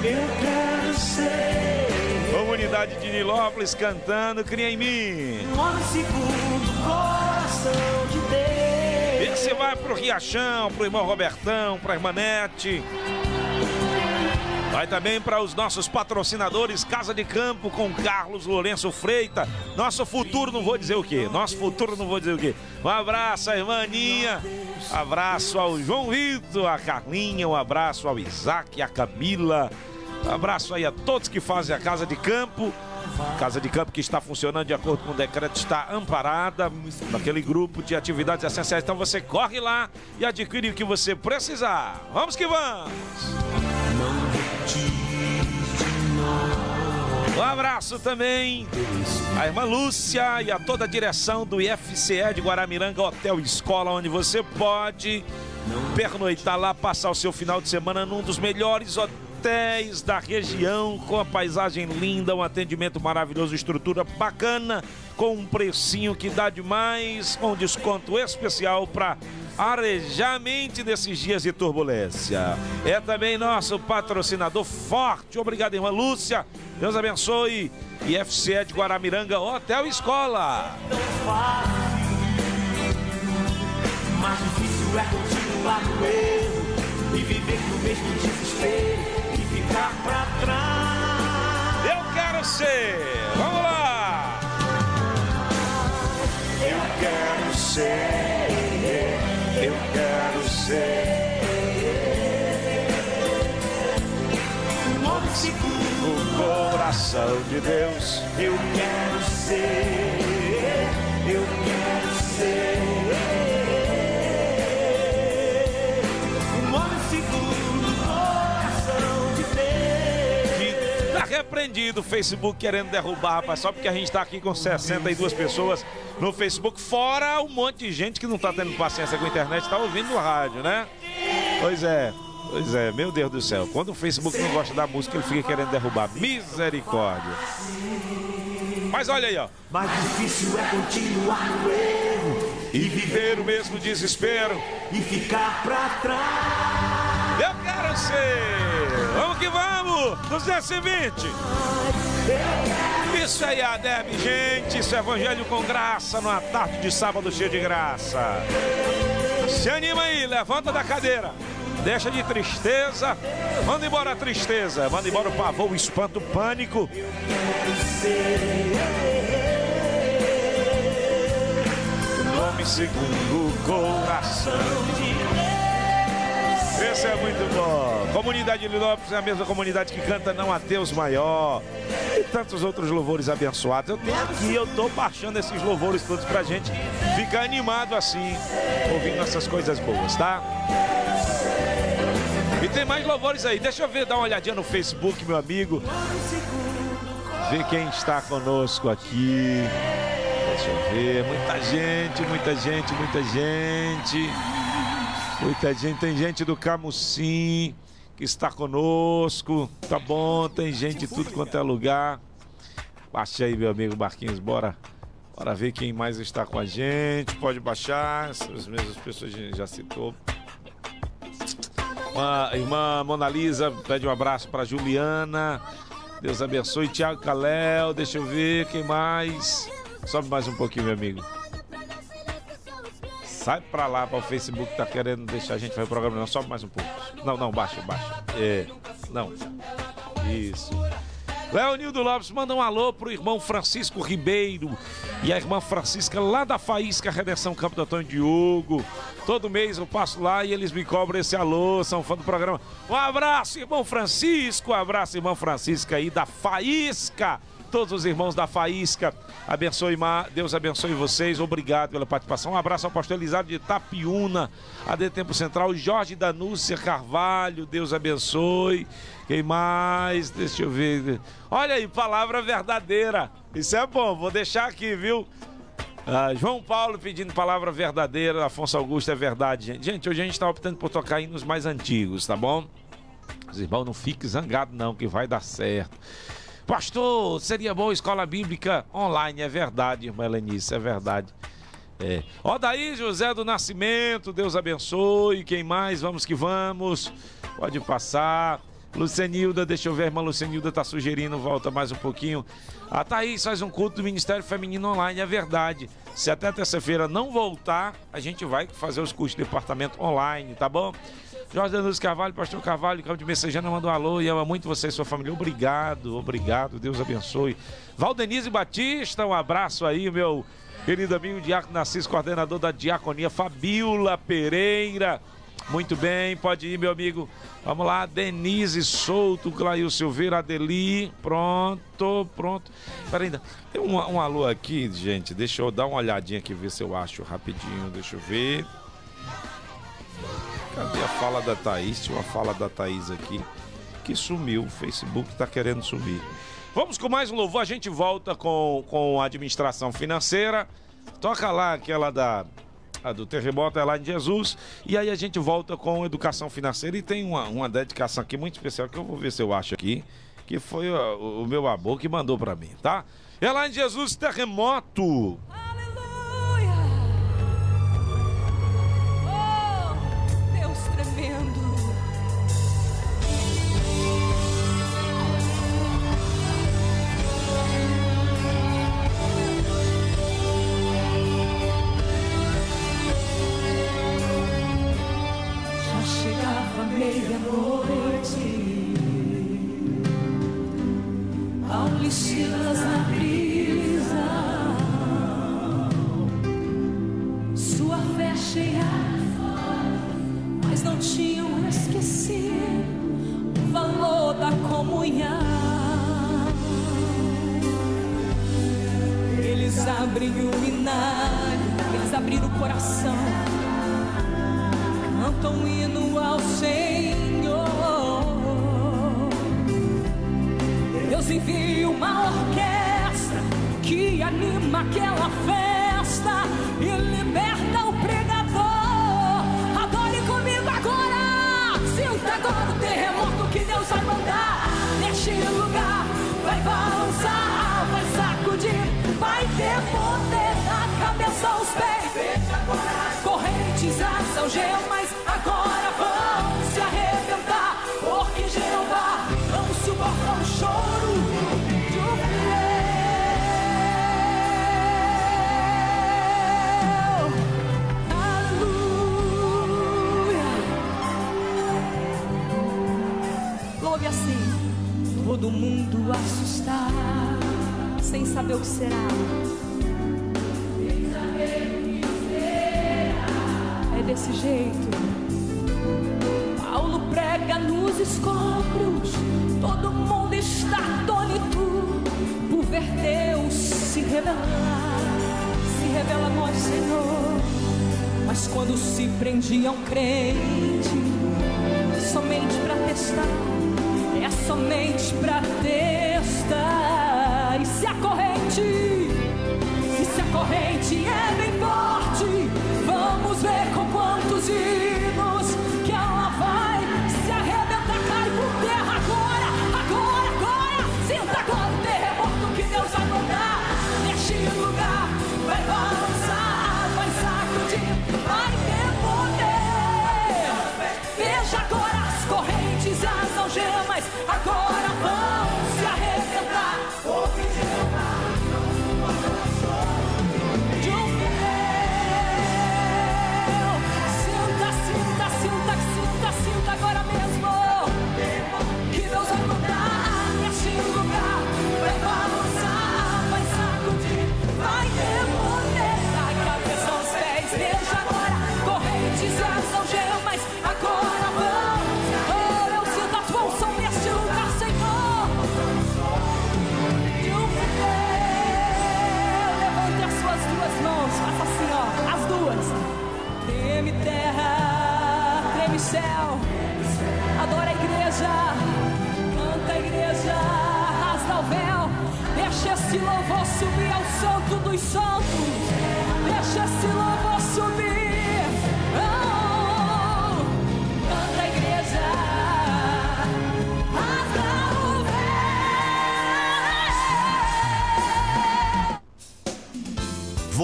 eu quero ser. Comunidade de Nilópolis cantando Cria em mim. Um homem segundo o coração de Deus. Esse vai pro Riachão, pro irmão Robertão, pra irmã Nete. Vai também para os nossos patrocinadores Casa de Campo com Carlos Lourenço Freita. Nosso futuro não vou dizer o quê. Nosso futuro não vou dizer o quê. Um abraço irmã Aninha. Abraço ao João Vitor, a Carlinha. Um abraço ao Isaac, a Camila. Abraço aí a todos que fazem a Casa de Campo. Casa de Campo que está funcionando de acordo com o decreto, está amparada naquele grupo de atividades essenciais. Então você corre lá e adquire o que você precisar. Vamos que vamos! Um abraço também à irmã Lúcia e a toda a direção do IFCE de Guaramiranga Hotel Escola, onde você pode pernoitar lá, passar o seu final de semana num dos melhores hotéis da região, com a paisagem linda, um atendimento maravilhoso, estrutura bacana, com um precinho que dá demais, com desconto especial para arejar a nesses dias de turbulência. É também nosso patrocinador forte. Obrigado, irmã Lúcia. Deus abençoe. IFCE de Guaramiranga, Hotel Escola. Mais difícil é continuar no e viver no mesmo desespero e ficar pra trás. Eu quero ser. Vamos lá. Eu quero ser. Eu quero ser. Um. O coração de Deus. Eu quero ser. Eu quero repreendido o Facebook querendo derrubar, rapaz, só porque a gente tá aqui com 62 pessoas no Facebook, fora um monte de gente que não tá tendo paciência com a internet, tá ouvindo no rádio, né? Pois é, pois é, meu Deus do céu. Quando o Facebook não gosta da música, ele fica querendo derrubar. Misericórdia. Mas olha aí, ó. Mais difícil é continuar no erro E viver o mesmo desespero. e ficar pra trás. Quero! Vamos que vamos! 220! Isso aí, a Deb, gente! Isso é Evangelho com Graça, numa tarde de sábado cheio de graça. Se anima aí, levanta da cadeira. Deixa de tristeza. Manda embora a tristeza. Manda embora o pavor, o espanto, o pânico. Nome segundo o coração. Esse é muito bom. Comunidade de Lopes é a mesma comunidade que canta Não a Deus Maior. E tantos outros louvores abençoados. Eu tenho aqui, eu tô baixando esses louvores todos pra gente ficar animado assim, ouvindo essas coisas boas, tá? E tem mais louvores aí. Deixa eu ver, dar uma olhadinha no Facebook, meu amigo. Ver quem está conosco aqui. Deixa eu ver. Muita gente, muita gente, muita gente. Muita gente. Tem gente do Camusim que está conosco. Tá bom, tem gente de tudo quanto é lugar. Baixa aí, meu amigo Marquinhos, bora. Bora ver quem mais está com a gente. Pode baixar. Essas mesmas pessoas a gente já citou. A irmã Mona Lisa pede um abraço para Juliana. Deus abençoe. Tiago Caléu, deixa eu ver quem mais. Sobe mais um pouquinho, meu amigo. Sai pra lá, para o Facebook tá querendo deixar a gente fazer o programa. Não, sobe mais um pouco. Não, não, baixa, baixa. É, não. Isso. Leonildo Lopes manda um alô pro irmão Francisco Ribeiro e a irmã Francisca lá da Faísca Redenção Campo do Antônio Diogo. Todo mês eu passo lá e eles me cobram esse alô, são fã do programa. Um abraço, irmão Francisco, um abraço, irmã Francisca aí da Faísca. Todos os irmãos da Faísca, abençoe, Ma- Deus abençoe vocês, obrigado pela participação. Um abraço ao pastor Elizado de Tapiúna, AD Tempo Central, Jorge Danúcia Carvalho, Deus abençoe. Quem mais? Deixa eu ver. Olha aí, palavra verdadeira. Isso é bom, vou deixar aqui, viu? Ah, João Paulo pedindo palavra verdadeira, Afonso Augusto é verdade, gente. Gente, hoje a gente está optando por tocar hinos mais antigos, tá bom? Os irmãos não fiquem zangados, não, que vai dar certo. Pastor, seria bom escola bíblica online, é verdade, irmã Helenice, é verdade. É. Ó, daí, José do Nascimento, Deus abençoe. Quem mais? Vamos que vamos. Pode passar. Lucenilda, deixa eu ver, a irmã Lucenilda tá sugerindo, volta mais um pouquinho. A Thaís faz um culto do Ministério Feminino Online, é verdade. Se até terça-feira não voltar, a gente vai fazer os cursos de departamento online, tá bom? Jorge Danúcio Carvalho, Pastor Carvalho, Campo de Messejana, mandou um alô e ama muito você e sua família. Obrigado, obrigado, Deus abençoe. Valdenise Batista, um abraço aí, meu querido amigo Diácono Narciso, coordenador da Diaconia, Fabiola Pereira. Muito bem, pode ir, meu amigo. Vamos lá, Denise Souto, Clail Silveira, Adeli. Pronto, pronto. Peraí, ainda. Tem um, um alô aqui, gente. Deixa eu dar uma olhadinha aqui, ver se eu acho rapidinho. Deixa eu ver. Cadê a fala da Thaís? Tinha uma fala da Thaís aqui que sumiu. O Facebook tá querendo sumir. Vamos com mais um louvor. A gente volta com, com a administração financeira. Toca lá aquela da a do terremoto é lá em Jesus. E aí a gente volta com educação financeira e tem uma, uma dedicação aqui muito especial que eu vou ver se eu acho aqui, que foi o, o meu avô que mandou para mim, tá? É lá em Jesus terremoto.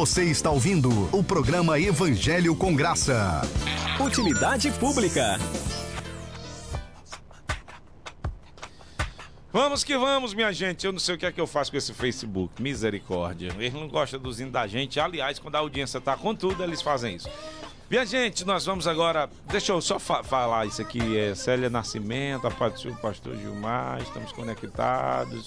Você está ouvindo o programa Evangelho com Graça. Utilidade pública. Vamos que vamos, minha gente. Eu não sei o que é que eu faço com esse Facebook. Misericórdia. Eles não gostam dos da gente. Aliás, quando a audiência tá com tudo, eles fazem isso. Minha gente, nós vamos agora. Deixa eu só fa- falar isso aqui. É Célia Nascimento, a paz do pastor Gilmar. Estamos conectados.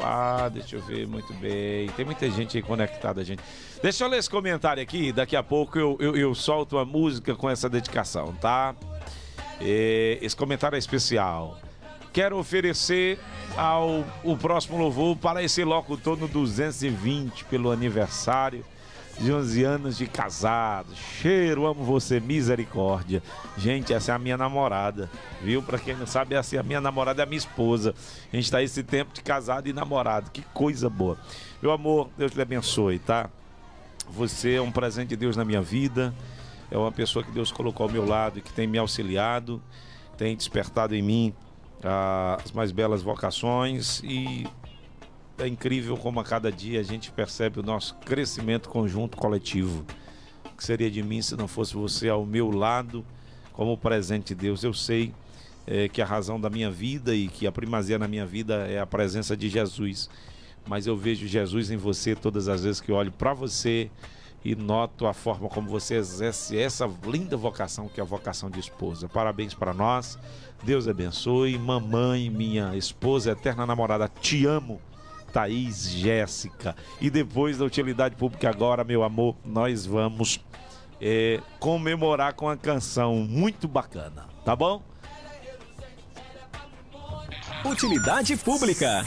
Ah, deixa eu ver, muito bem. Tem muita gente aí conectada, gente. Deixa eu ler esse comentário aqui, daqui a pouco eu, eu, eu solto a música com essa dedicação, tá? É, esse comentário é especial. Quero oferecer ao o próximo louvor para esse locutor no 220 pelo aniversário de 11 anos de casado. Cheiro, amo você, misericórdia. Gente, essa é a minha namorada, viu? Para quem não sabe, essa é a minha namorada, é a minha esposa. A gente tá esse tempo de casado e namorado. Que coisa boa. Meu amor, Deus te abençoe, tá? Você é um presente de Deus na minha vida. É uma pessoa que Deus colocou ao meu lado e que tem me auxiliado, tem despertado em mim ah, as mais belas vocações e é incrível como a cada dia a gente percebe o nosso crescimento conjunto coletivo. O que seria de mim se não fosse você ao meu lado, como presente de Deus? Eu sei é, que a razão da minha vida e que a primazia na minha vida é a presença de Jesus. Mas eu vejo Jesus em você todas as vezes que olho para você e noto a forma como você exerce essa linda vocação que é a vocação de esposa. Parabéns para nós. Deus abençoe. Mamãe, minha esposa, eterna namorada, te amo. Thaís Jéssica. E depois da utilidade pública, agora, meu amor, nós vamos é, comemorar com uma canção muito bacana, tá bom? Utilidade pública.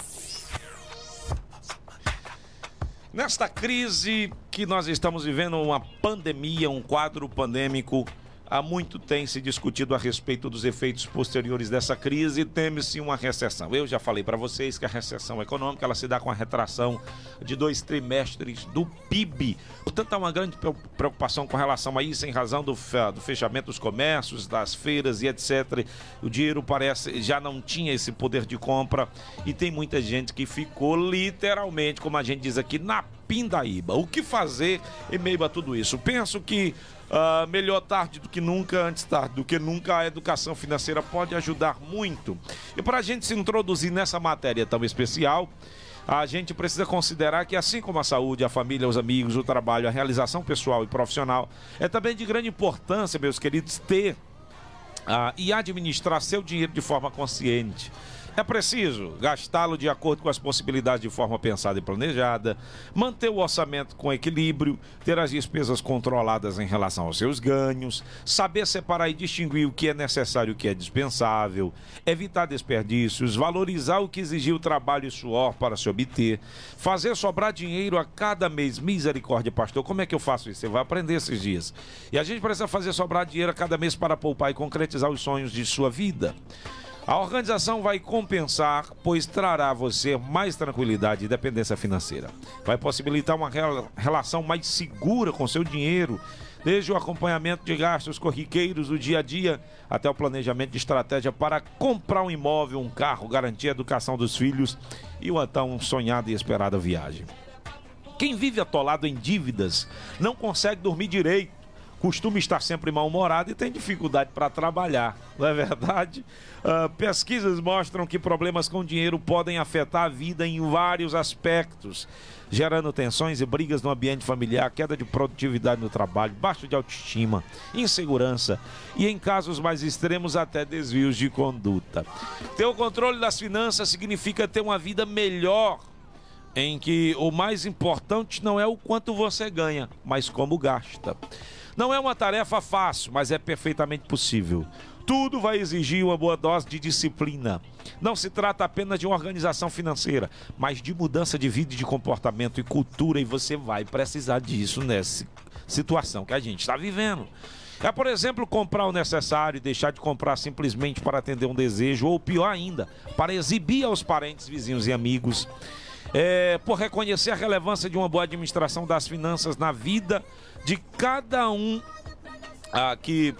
Nesta crise que nós estamos vivendo, uma pandemia, um quadro pandêmico Há muito tem se discutido a respeito dos efeitos posteriores dessa crise e teme-se uma recessão. Eu já falei para vocês que a recessão econômica ela se dá com a retração de dois trimestres do PIB. Portanto, há uma grande preocupação com relação a isso, em razão do, do fechamento dos comércios, das feiras e etc. O dinheiro parece já não tinha esse poder de compra e tem muita gente que ficou literalmente, como a gente diz aqui, na pindaíba. O que fazer em meio a tudo isso? Penso que Uh, melhor tarde do que nunca, antes tarde do que nunca, a educação financeira pode ajudar muito. E para a gente se introduzir nessa matéria tão especial, a gente precisa considerar que, assim como a saúde, a família, os amigos, o trabalho, a realização pessoal e profissional, é também de grande importância, meus queridos, ter uh, e administrar seu dinheiro de forma consciente. É preciso gastá-lo de acordo com as possibilidades de forma pensada e planejada, manter o orçamento com equilíbrio, ter as despesas controladas em relação aos seus ganhos, saber separar e distinguir o que é necessário e o que é dispensável, evitar desperdícios, valorizar o que exigiu trabalho e suor para se obter, fazer sobrar dinheiro a cada mês. Misericórdia, pastor, como é que eu faço isso? Você vai aprender esses dias. E a gente precisa fazer sobrar dinheiro a cada mês para poupar e concretizar os sonhos de sua vida. A organização vai compensar, pois trará a você mais tranquilidade e dependência financeira. Vai possibilitar uma relação mais segura com seu dinheiro, desde o acompanhamento de gastos corriqueiros do dia a dia até o planejamento de estratégia para comprar um imóvel, um carro, garantir a educação dos filhos e uma tão sonhada e esperada viagem. Quem vive atolado em dívidas não consegue dormir direito costuma estar sempre mal-humorado e tem dificuldade para trabalhar, não é verdade? Uh, pesquisas mostram que problemas com dinheiro podem afetar a vida em vários aspectos, gerando tensões e brigas no ambiente familiar, queda de produtividade no trabalho, baixo de autoestima, insegurança e, em casos mais extremos, até desvios de conduta. Ter o controle das finanças significa ter uma vida melhor em que o mais importante não é o quanto você ganha, mas como gasta. Não é uma tarefa fácil, mas é perfeitamente possível. Tudo vai exigir uma boa dose de disciplina. Não se trata apenas de uma organização financeira, mas de mudança de vida, de comportamento e cultura, e você vai precisar disso nessa situação que a gente está vivendo. É, por exemplo, comprar o necessário e deixar de comprar simplesmente para atender um desejo, ou pior ainda, para exibir aos parentes, vizinhos e amigos. É, por reconhecer a relevância de uma boa administração das finanças na vida de cada um ah, que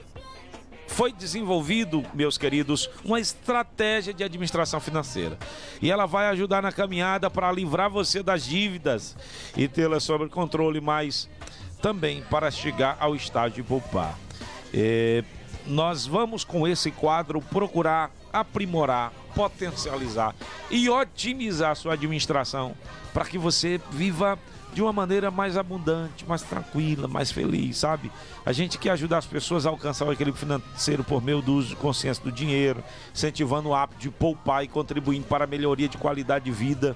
foi desenvolvido, meus queridos, uma estratégia de administração financeira. E ela vai ajudar na caminhada para livrar você das dívidas e tê-la sob controle, mas também para chegar ao estágio de poupar. É, nós vamos com esse quadro procurar aprimorar potencializar e otimizar sua administração para que você viva de uma maneira mais abundante, mais tranquila, mais feliz, sabe? A gente quer ajudar as pessoas a alcançar o equilíbrio financeiro por meio do uso de consciência do dinheiro, incentivando o hábito de poupar e contribuindo para a melhoria de qualidade de vida.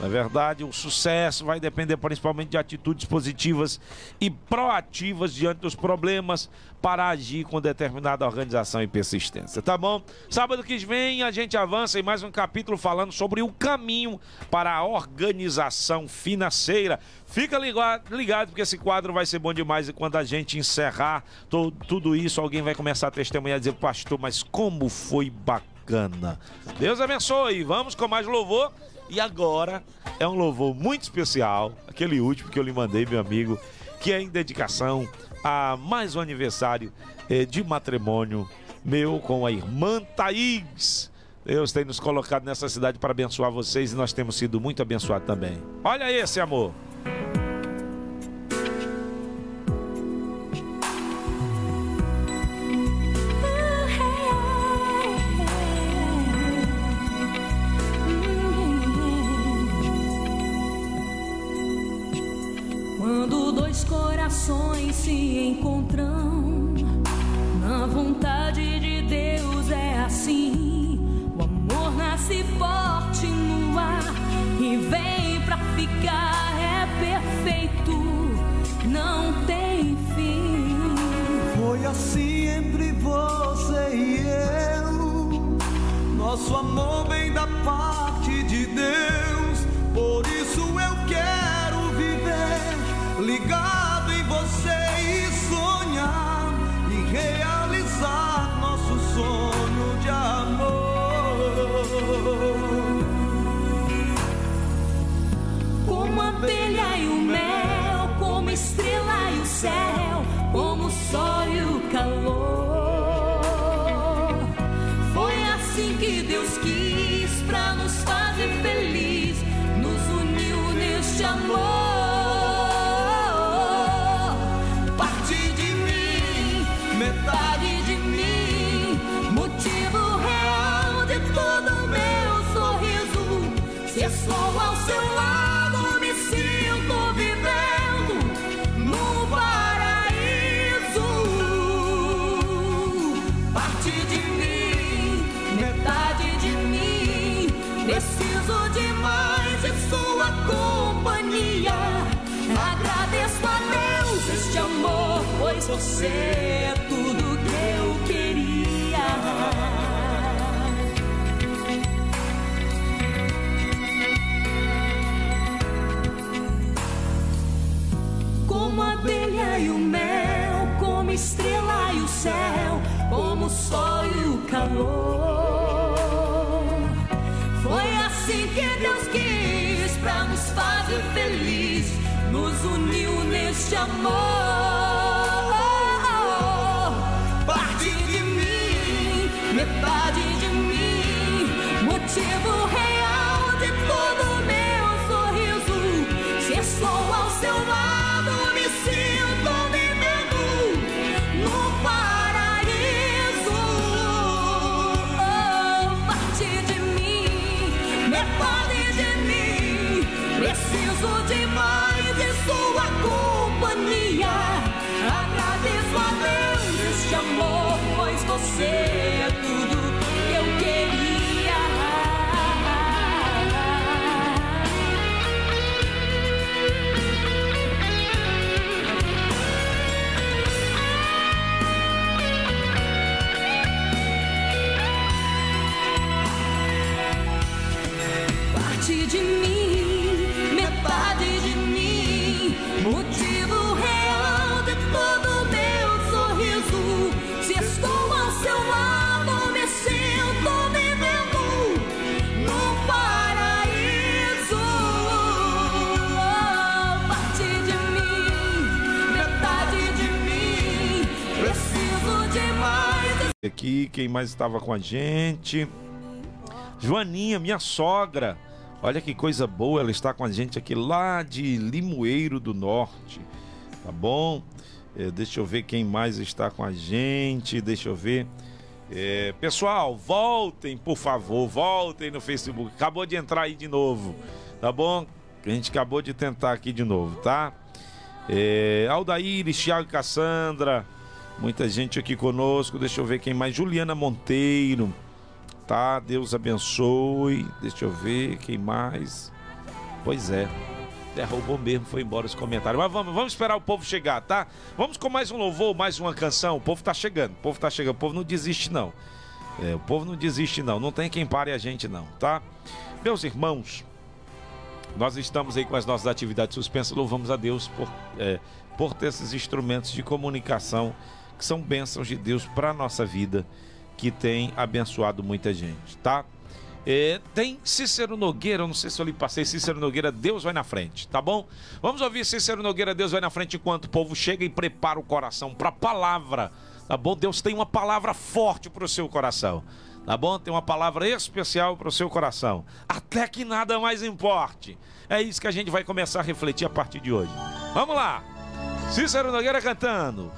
Na verdade, o sucesso vai depender principalmente de atitudes positivas e proativas diante dos problemas para agir com determinada organização e persistência, tá bom? Sábado que vem a gente avança em mais um capítulo falando sobre o caminho para a organização financeira. Fica ligado, ligado porque esse quadro vai ser bom demais e quando a gente encerrar tudo isso, alguém vai começar a testemunhar e dizer, pastor, mas como foi bacana. Deus abençoe. Vamos com mais louvor. E agora é um louvor muito especial, aquele último que eu lhe mandei, meu amigo, que é em dedicação a mais um aniversário eh, de matrimônio meu com a irmã Thaís. Deus tem nos colocado nessa cidade para abençoar vocês e nós temos sido muito abençoados também. Olha esse amor. Corações se encontram, na vontade de Deus é assim. O amor nasce forte no ar e vem pra ficar. É perfeito, não tem fim. Foi assim entre você e eu. Nosso amor vem da parte de Deus. Por isso eu quero viver ligado você e sonhar você é tudo que eu queria. Como a abelha e o mel, como estrela e o céu, como o sol e o calor. Foi assim que Deus quis pra nos fazer feliz, nos uniu neste amor. Pois Quem mais estava com a gente? Joaninha, minha sogra. Olha que coisa boa, ela está com a gente aqui lá de Limoeiro do Norte. Tá bom? Eh, deixa eu ver quem mais está com a gente. Deixa eu ver. É, pessoal, voltem, por favor, voltem no Facebook. Acabou de entrar aí de novo, tá bom? A gente acabou de tentar aqui de novo, tá? É, Aldair, Thiago Cassandra, muita gente aqui conosco. Deixa eu ver quem mais. Juliana Monteiro, tá? Deus abençoe. Deixa eu ver quem mais. Pois é. Derrubou mesmo, foi embora os comentários. Mas vamos, vamos esperar o povo chegar, tá? Vamos com mais um louvor, mais uma canção. O povo tá chegando, o povo tá chegando. O povo não desiste, não. É, o povo não desiste, não. Não tem quem pare a gente, não, tá? Meus irmãos, nós estamos aí com as nossas atividades suspensas. Louvamos a Deus por, é, por ter esses instrumentos de comunicação que são bênçãos de Deus para a nossa vida, que tem abençoado muita gente, tá? É, tem Cícero Nogueira, não sei se eu lhe passei, Cícero Nogueira, Deus vai na frente, tá bom? Vamos ouvir Cícero Nogueira, Deus vai na frente enquanto o povo chega e prepara o coração para a palavra, tá bom? Deus tem uma palavra forte para o seu coração, tá bom? Tem uma palavra especial para o seu coração, até que nada mais importe. É isso que a gente vai começar a refletir a partir de hoje. Vamos lá, Cícero Nogueira cantando.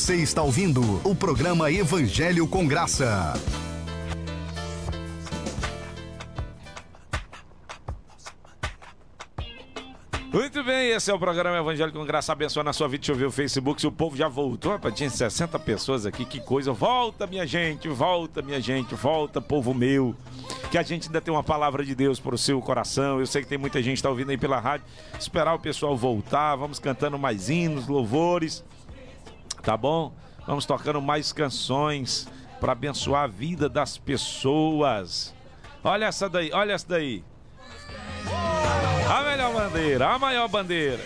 Você está ouvindo o programa Evangelho com Graça. Muito bem, esse é o programa Evangelho com Graça Abençoa na sua vida. Deixa eu ver o Facebook se o povo já voltou. Rapaz, tinha 60 pessoas aqui, que coisa. Volta, minha gente, volta, minha gente, volta, povo meu. Que a gente ainda tem uma palavra de Deus para o seu coração. Eu sei que tem muita gente que está ouvindo aí pela rádio. Esperar o pessoal voltar. Vamos cantando mais hinos, louvores. Tá bom? Vamos tocando mais canções para abençoar a vida das pessoas. Olha essa daí, olha essa daí. A melhor bandeira, a maior bandeira.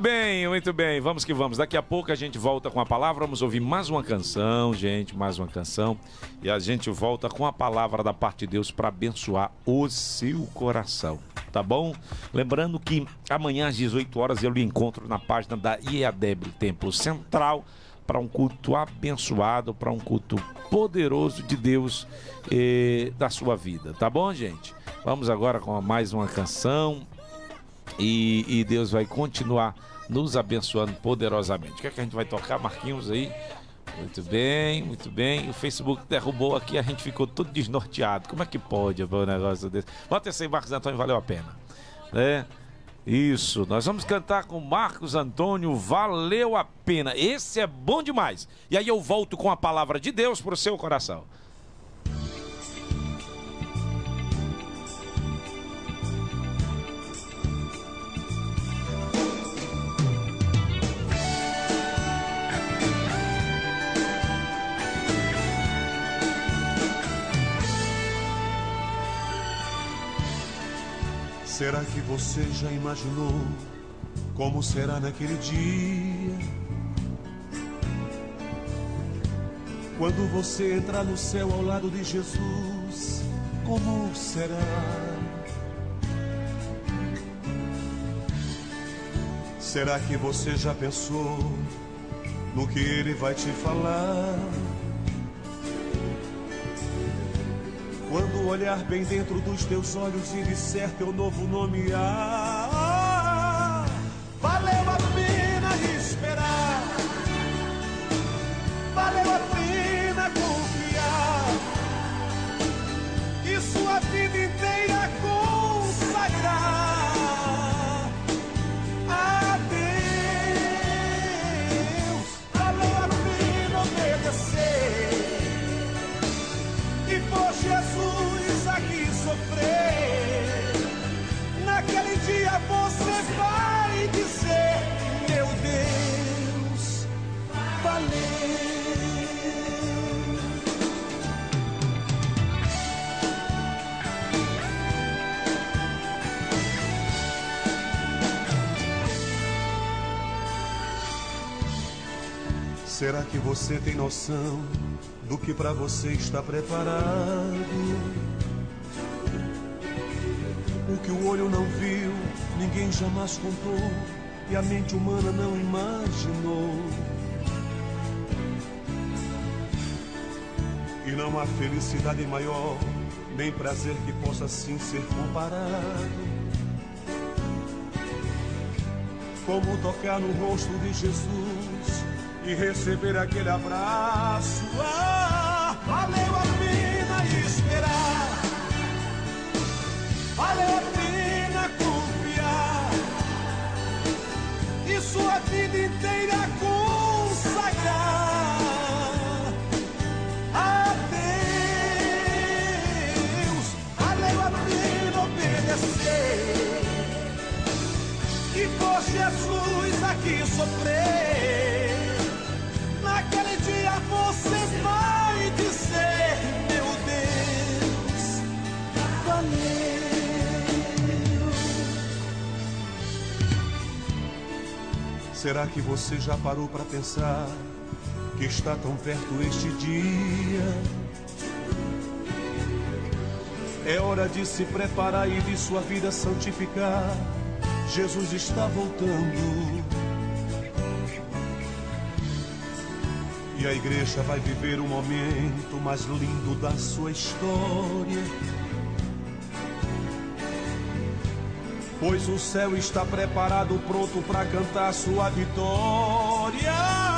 Bem, muito bem, vamos que vamos. Daqui a pouco a gente volta com a palavra. Vamos ouvir mais uma canção, gente, mais uma canção. E a gente volta com a palavra da parte de Deus para abençoar o seu coração. Tá bom? Lembrando que amanhã às 18 horas eu lhe encontro na página da IEADEB Templo Central para um culto abençoado, para um culto poderoso de Deus eh, da sua vida. Tá bom, gente? Vamos agora com mais uma canção e, e Deus vai continuar nos abençoando poderosamente. O que é que a gente vai tocar, Marquinhos aí? Muito bem, muito bem. O Facebook derrubou aqui, a gente ficou todo desnorteado. Como é que pode um negócio desse? Bota esse aí, Marcos Antônio, valeu a pena. Né? Isso, nós vamos cantar com Marcos Antônio, valeu a pena. Esse é bom demais. E aí eu volto com a palavra de Deus para o seu coração. Será que você já imaginou como será naquele dia? Quando você entrar no céu ao lado de Jesus, como será? Será que você já pensou no que ele vai te falar? Quando olhar bem dentro dos teus olhos e disser teu novo nome, ah, Será que você tem noção do que para você está preparado? O que o olho não viu, ninguém jamais contou e a mente humana não imaginou. E não há felicidade maior, nem prazer que possa assim ser comparado. Como tocar no rosto de Jesus e receber aquele abraço. Ah, valeu a pena esperar, valeu a pena confiar e sua vida inteira consagrar a Deus. Valeu a pena obedecer e por Jesus aqui sofrer. Será que você já parou para pensar que está tão perto este dia? É hora de se preparar e de sua vida santificar. Jesus está voltando. E a igreja vai viver o momento mais lindo da sua história. Pois o céu está preparado, pronto para cantar sua vitória.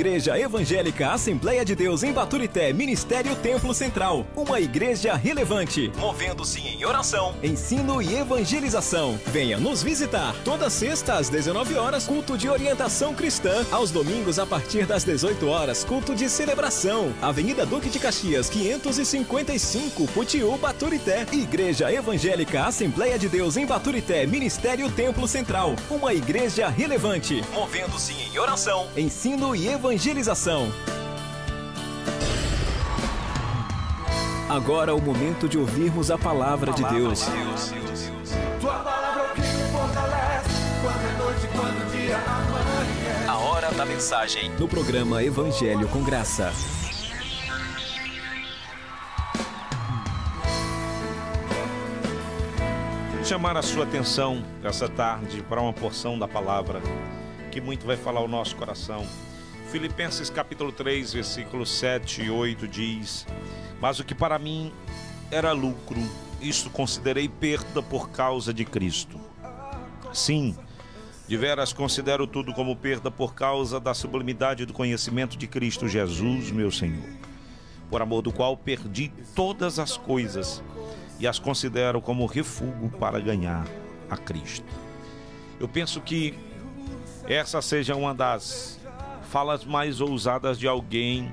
Igreja Evangélica Assembleia de Deus em Baturité, Ministério Templo Central. Uma igreja relevante, movendo-se em oração, ensino e evangelização. Venha nos visitar. Toda sexta às 19 horas, culto de orientação cristã. Aos domingos a partir das 18 horas, culto de celebração. Avenida Duque de Caxias, 555, Putiú, Baturité. Igreja Evangélica Assembleia de Deus em Baturité, Ministério Templo Central. Uma igreja relevante, movendo-se em oração, ensino e evangelização. Agora é o momento de ouvirmos a palavra de Deus. Tua palavra é o que me fortalece. Quando é noite, quando o dia amanhece. A hora da mensagem no programa Evangelho com Graça. chamar a sua atenção essa tarde para uma porção da palavra que muito vai falar o nosso coração. Filipenses capítulo 3, versículos 7 e 8 diz: Mas o que para mim era lucro, isto considerei perda por causa de Cristo. Sim, de veras considero tudo como perda por causa da sublimidade do conhecimento de Cristo Jesus, meu Senhor, por amor do qual perdi todas as coisas e as considero como refúgio para ganhar a Cristo. Eu penso que essa seja uma das falas mais ousadas de alguém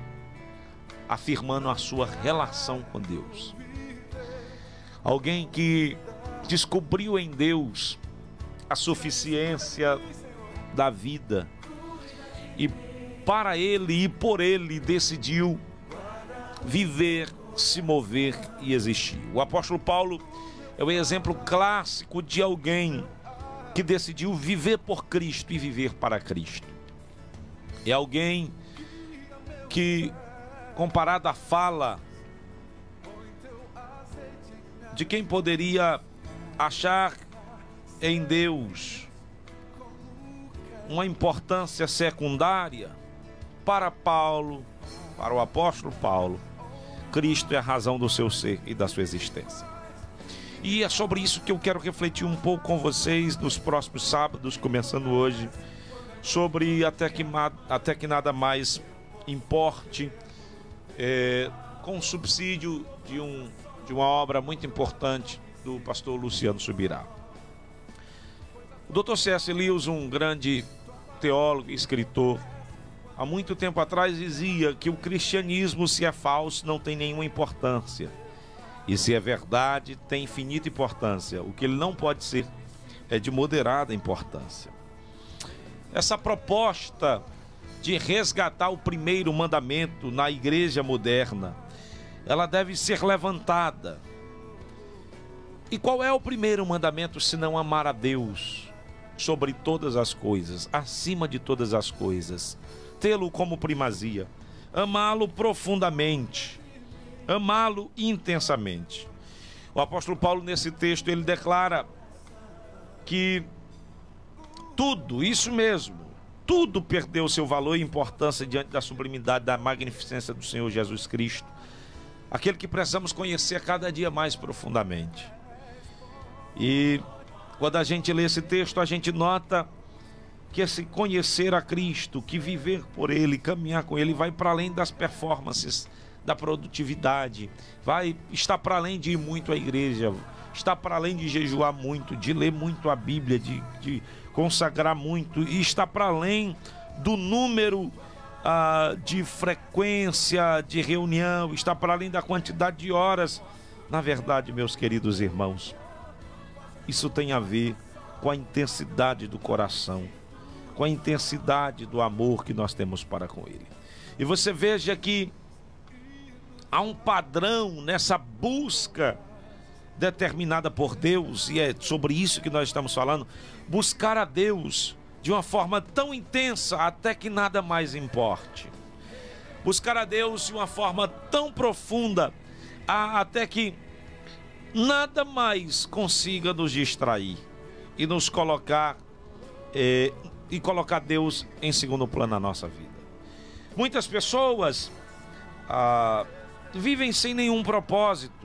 afirmando a sua relação com Deus. Alguém que descobriu em Deus a suficiência da vida e para ele e por ele decidiu viver, se mover e existir. O apóstolo Paulo é o exemplo clássico de alguém que decidiu viver por Cristo e viver para Cristo. É alguém que, comparado à fala de quem poderia achar em Deus uma importância secundária, para Paulo, para o apóstolo Paulo, Cristo é a razão do seu ser e da sua existência. E é sobre isso que eu quero refletir um pouco com vocês nos próximos sábados, começando hoje, sobre até que, até que nada mais importe, é, com subsídio de, um, de uma obra muito importante do pastor Luciano Subirá. O Dr. C.S. Lewis, um grande teólogo e escritor, há muito tempo atrás dizia que o cristianismo, se é falso, não tem nenhuma importância. E se é verdade, tem infinita importância. O que ele não pode ser é de moderada importância. Essa proposta de resgatar o primeiro mandamento na igreja moderna, ela deve ser levantada. E qual é o primeiro mandamento se não amar a Deus sobre todas as coisas, acima de todas as coisas? Tê-lo como primazia, amá-lo profundamente, amá-lo intensamente. O apóstolo Paulo nesse texto ele declara que tudo, isso mesmo, tudo perdeu seu valor e importância diante da sublimidade, da magnificência do Senhor Jesus Cristo, aquele que precisamos conhecer cada dia mais profundamente. E quando a gente lê esse texto, a gente nota que esse conhecer a Cristo, que viver por Ele, caminhar com Ele, vai para além das performances, da produtividade, vai estar para além de ir muito à igreja, está para além de jejuar muito, de ler muito a Bíblia, de, de consagrar muito, e está para além do número ah, de frequência de reunião, está para além da quantidade de horas. Na verdade, meus queridos irmãos, isso tem a ver com a intensidade do coração, com a intensidade do amor que nós temos para com Ele. E você veja que há um padrão nessa busca determinada por Deus, e é sobre isso que nós estamos falando, buscar a Deus de uma forma tão intensa até que nada mais importe. Buscar a Deus de uma forma tão profunda até que nada mais consiga nos distrair e nos colocar eh, e colocar Deus em segundo plano na nossa vida. Muitas pessoas ah, vivem sem nenhum propósito,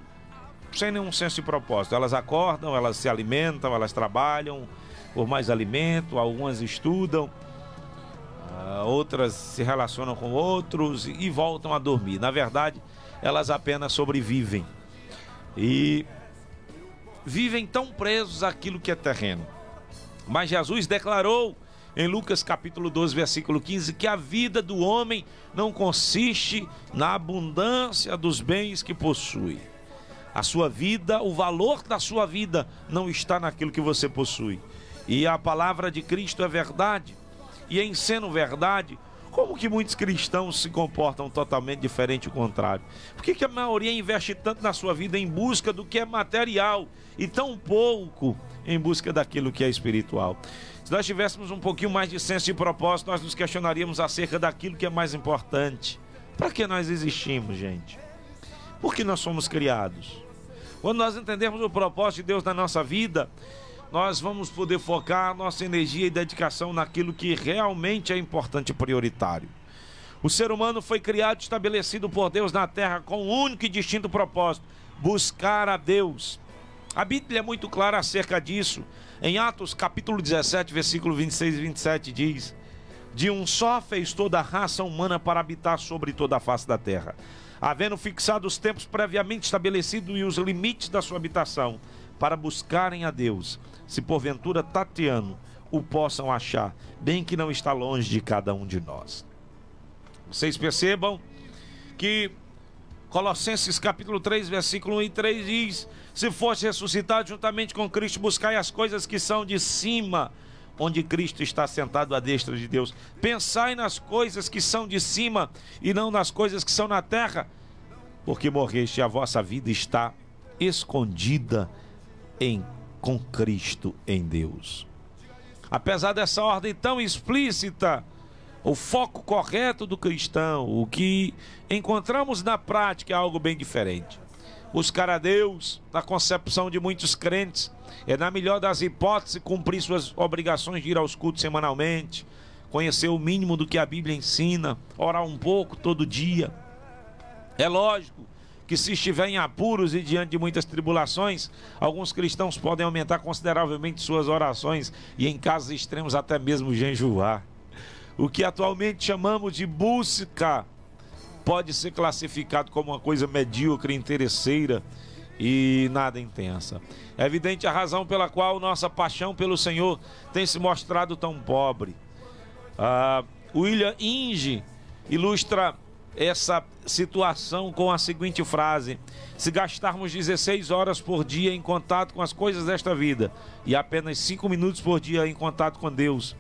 sem nenhum senso de propósito. Elas acordam, elas se alimentam, elas trabalham por mais alimento, algumas estudam, ah, outras se relacionam com outros e voltam a dormir. Na verdade, elas apenas sobrevivem e vivem tão presos àquilo que é terreno. Mas Jesus declarou em Lucas capítulo 12, versículo 15, que a vida do homem não consiste na abundância dos bens que possui. A sua vida, o valor da sua vida não está naquilo que você possui. E a palavra de Cristo é verdade. E em sendo verdade, como que muitos cristãos se comportam totalmente diferente o contrário? Por que, que a maioria investe tanto na sua vida em busca do que é material e tão pouco em busca daquilo que é espiritual? Se nós tivéssemos um pouquinho mais de senso de propósito, nós nos questionaríamos acerca daquilo que é mais importante. Para que nós existimos, gente? Por que nós somos criados? Quando nós entendermos o propósito de Deus na nossa vida, nós vamos poder focar nossa energia e dedicação naquilo que realmente é importante e prioritário. O ser humano foi criado e estabelecido por Deus na terra com um único e distinto propósito: buscar a Deus. A Bíblia é muito clara acerca disso. Em Atos capítulo 17, versículo 26 e 27 diz: De um só fez toda a raça humana para habitar sobre toda a face da terra, havendo fixado os tempos previamente estabelecidos e os limites da sua habitação, para buscarem a Deus, se porventura tateando o possam achar, bem que não está longe de cada um de nós. Vocês percebam que Colossenses capítulo 3, versículo 1 e 3 diz: Se fosse ressuscitado juntamente com Cristo, buscai as coisas que são de cima, onde Cristo está sentado à destra de Deus. Pensai nas coisas que são de cima e não nas coisas que são na terra, porque morreste e a vossa vida está escondida em com Cristo em Deus. Apesar dessa ordem tão explícita, o foco correto do cristão, o que encontramos na prática é algo bem diferente. Buscar a Deus, na concepção de muitos crentes, é na melhor das hipóteses cumprir suas obrigações de ir aos cultos semanalmente, conhecer o mínimo do que a Bíblia ensina, orar um pouco todo dia. É lógico que se estiver em apuros e diante de muitas tribulações, alguns cristãos podem aumentar consideravelmente suas orações e em casos extremos até mesmo jejuar. O que atualmente chamamos de busca pode ser classificado como uma coisa medíocre, interesseira e nada intensa. É evidente a razão pela qual nossa paixão pelo Senhor tem se mostrado tão pobre. Ah, William Inge ilustra essa situação com a seguinte frase: Se gastarmos 16 horas por dia em contato com as coisas desta vida e apenas 5 minutos por dia em contato com Deus,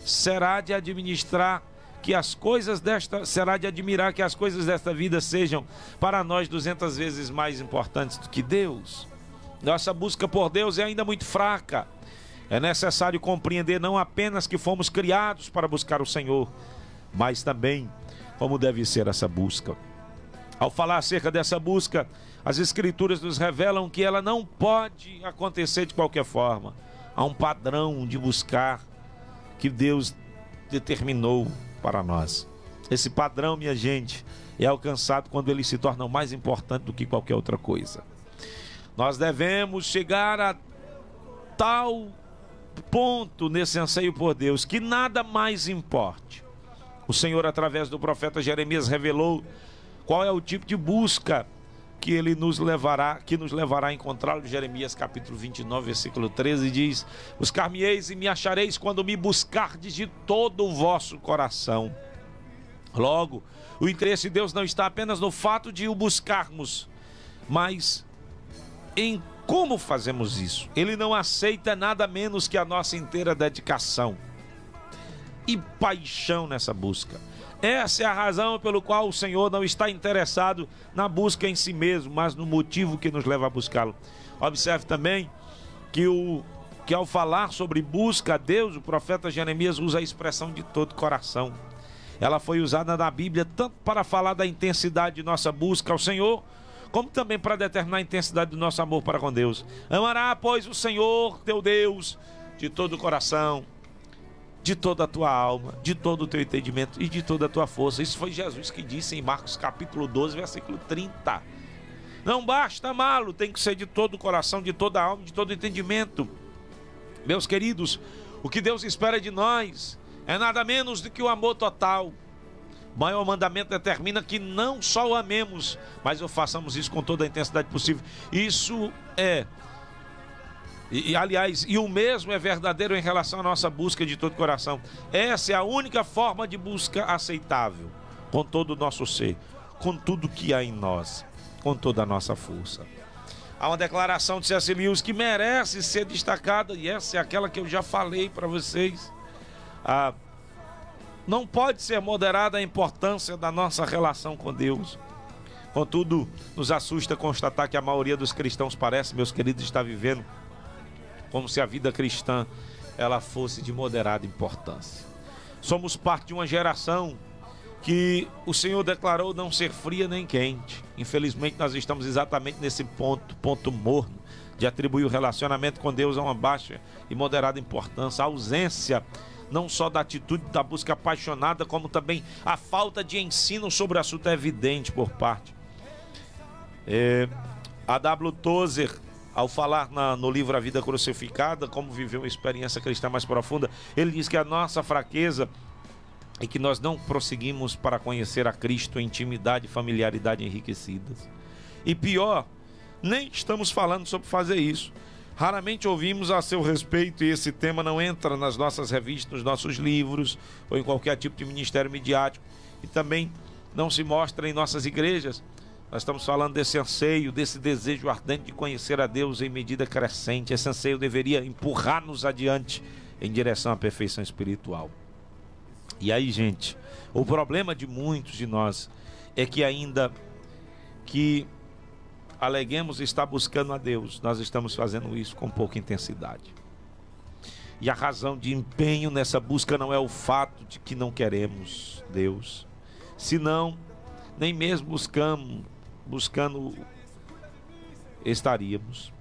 será de administrar que as coisas desta será de admirar que as coisas desta vida sejam para nós 200 vezes mais importantes do que Deus. Nossa busca por Deus é ainda muito fraca. É necessário compreender não apenas que fomos criados para buscar o Senhor, mas também como deve ser essa busca. Ao falar acerca dessa busca, as Escrituras nos revelam que ela não pode acontecer de qualquer forma. Há um padrão de buscar que Deus determinou para nós. Esse padrão, minha gente, é alcançado quando ele se torna mais importante do que qualquer outra coisa. Nós devemos chegar a tal ponto nesse anseio por Deus que nada mais importe. O Senhor, através do profeta Jeremias, revelou qual é o tipo de busca que ele nos levará, que nos levará a encontrá-lo. Jeremias capítulo 29, versículo 13 diz: Buscar-me-eis e me achareis quando me buscardes de todo o vosso coração. Logo, o interesse de Deus não está apenas no fato de o buscarmos, mas em como fazemos isso. Ele não aceita nada menos que a nossa inteira dedicação e paixão nessa busca. Essa é a razão pelo qual o Senhor não está interessado na busca em si mesmo, mas no motivo que nos leva a buscá-lo. Observe também que, o, que ao falar sobre busca a Deus, o profeta Jeremias usa a expressão de todo coração. Ela foi usada na Bíblia tanto para falar da intensidade de nossa busca ao Senhor, como também para determinar a intensidade do nosso amor para com Deus. Amará, pois, o Senhor teu Deus de todo o coração, de toda a tua alma, de todo o teu entendimento e de toda a tua força. Isso foi Jesus que disse em Marcos capítulo 12, versículo 30. Não basta amá-lo, tem que ser de todo o coração, de toda a alma, de todo o entendimento. Meus queridos, o que Deus espera de nós é nada menos do que o amor total. O maior mandamento determina que não só o amemos, mas o façamos isso com toda a intensidade possível. Isso é e, e, aliás, e o mesmo é verdadeiro em relação à nossa busca de todo coração. Essa é a única forma de busca aceitável, com todo o nosso ser, com tudo que há em nós, com toda a nossa força. Há uma declaração de C.S. Lewis que merece ser destacada, e essa é aquela que eu já falei para vocês. Ah, não pode ser moderada a importância da nossa relação com Deus. Contudo, nos assusta constatar que a maioria dos cristãos parece, meus queridos, estar vivendo como se a vida cristã ela fosse de moderada importância. Somos parte de uma geração que o Senhor declarou não ser fria nem quente. Infelizmente nós estamos exatamente nesse ponto, ponto morno de atribuir o relacionamento com Deus a uma baixa e moderada importância, a ausência não só da atitude da busca apaixonada, como também a falta de ensino sobre o assunto é evidente por parte. É, a W. Tozer ao falar na, no livro A Vida Crucificada, como viver uma experiência cristã mais profunda, ele diz que a nossa fraqueza é que nós não prosseguimos para conhecer a Cristo em intimidade e familiaridade enriquecidas. E pior, nem estamos falando sobre fazer isso. Raramente ouvimos a seu respeito e esse tema não entra nas nossas revistas, nos nossos livros ou em qualquer tipo de ministério midiático e também não se mostra em nossas igrejas. Nós estamos falando desse anseio, desse desejo ardente de conhecer a Deus em medida crescente. Esse anseio deveria empurrar-nos adiante em direção à perfeição espiritual. E aí, gente, o problema de muitos de nós é que ainda que aleguemos estar buscando a Deus, nós estamos fazendo isso com pouca intensidade. E a razão de empenho nessa busca não é o fato de que não queremos Deus, senão nem mesmo buscamos buscando estaríamos.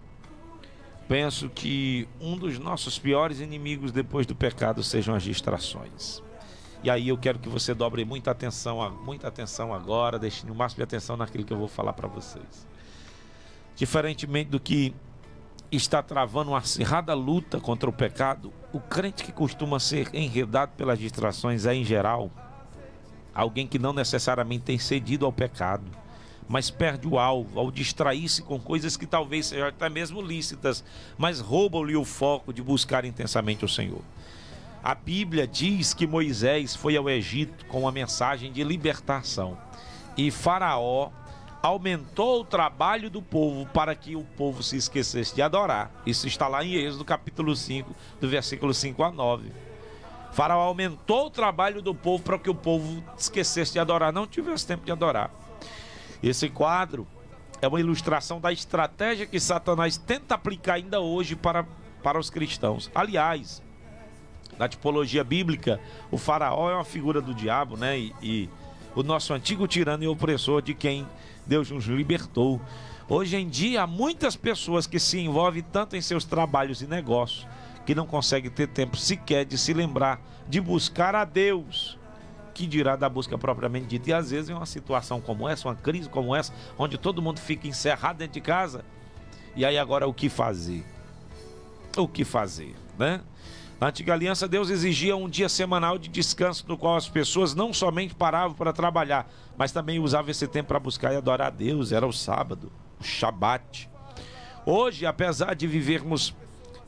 Penso que um dos nossos piores inimigos depois do pecado sejam as distrações. E aí eu quero que você dobre muita atenção, muita atenção agora, deixe o máximo de atenção naquilo que eu vou falar para vocês. Diferentemente do que está travando uma acirrada luta contra o pecado, o crente que costuma ser enredado pelas distrações é, em geral, alguém que não necessariamente tem cedido ao pecado mas perde o alvo ao distrair-se com coisas que talvez sejam até mesmo lícitas, mas roubam-lhe o foco de buscar intensamente o Senhor. A Bíblia diz que Moisés foi ao Egito com uma mensagem de libertação e Faraó aumentou o trabalho do povo para que o povo se esquecesse de adorar. Isso está lá em Êxodo capítulo 5, do versículo 5 a 9. Faraó aumentou o trabalho do povo para que o povo esquecesse de adorar, não tivesse tempo de adorar. Esse quadro é uma ilustração da estratégia que Satanás tenta aplicar ainda hoje para, para os cristãos. Aliás, na tipologia bíblica, o faraó é uma figura do diabo, né? E, e o nosso antigo tirano e opressor de quem Deus nos libertou. Hoje em dia, há muitas pessoas que se envolvem tanto em seus trabalhos e negócios que não consegue ter tempo sequer de se lembrar de buscar a Deus. Que dirá da busca propriamente dita. E às vezes, em uma situação como essa, uma crise como essa, onde todo mundo fica encerrado dentro de casa, e aí agora o que fazer? O que fazer, né? Na antiga aliança, Deus exigia um dia semanal de descanso, no qual as pessoas não somente paravam para trabalhar, mas também usavam esse tempo para buscar e adorar a Deus. Era o sábado, o Shabat. Hoje, apesar de vivermos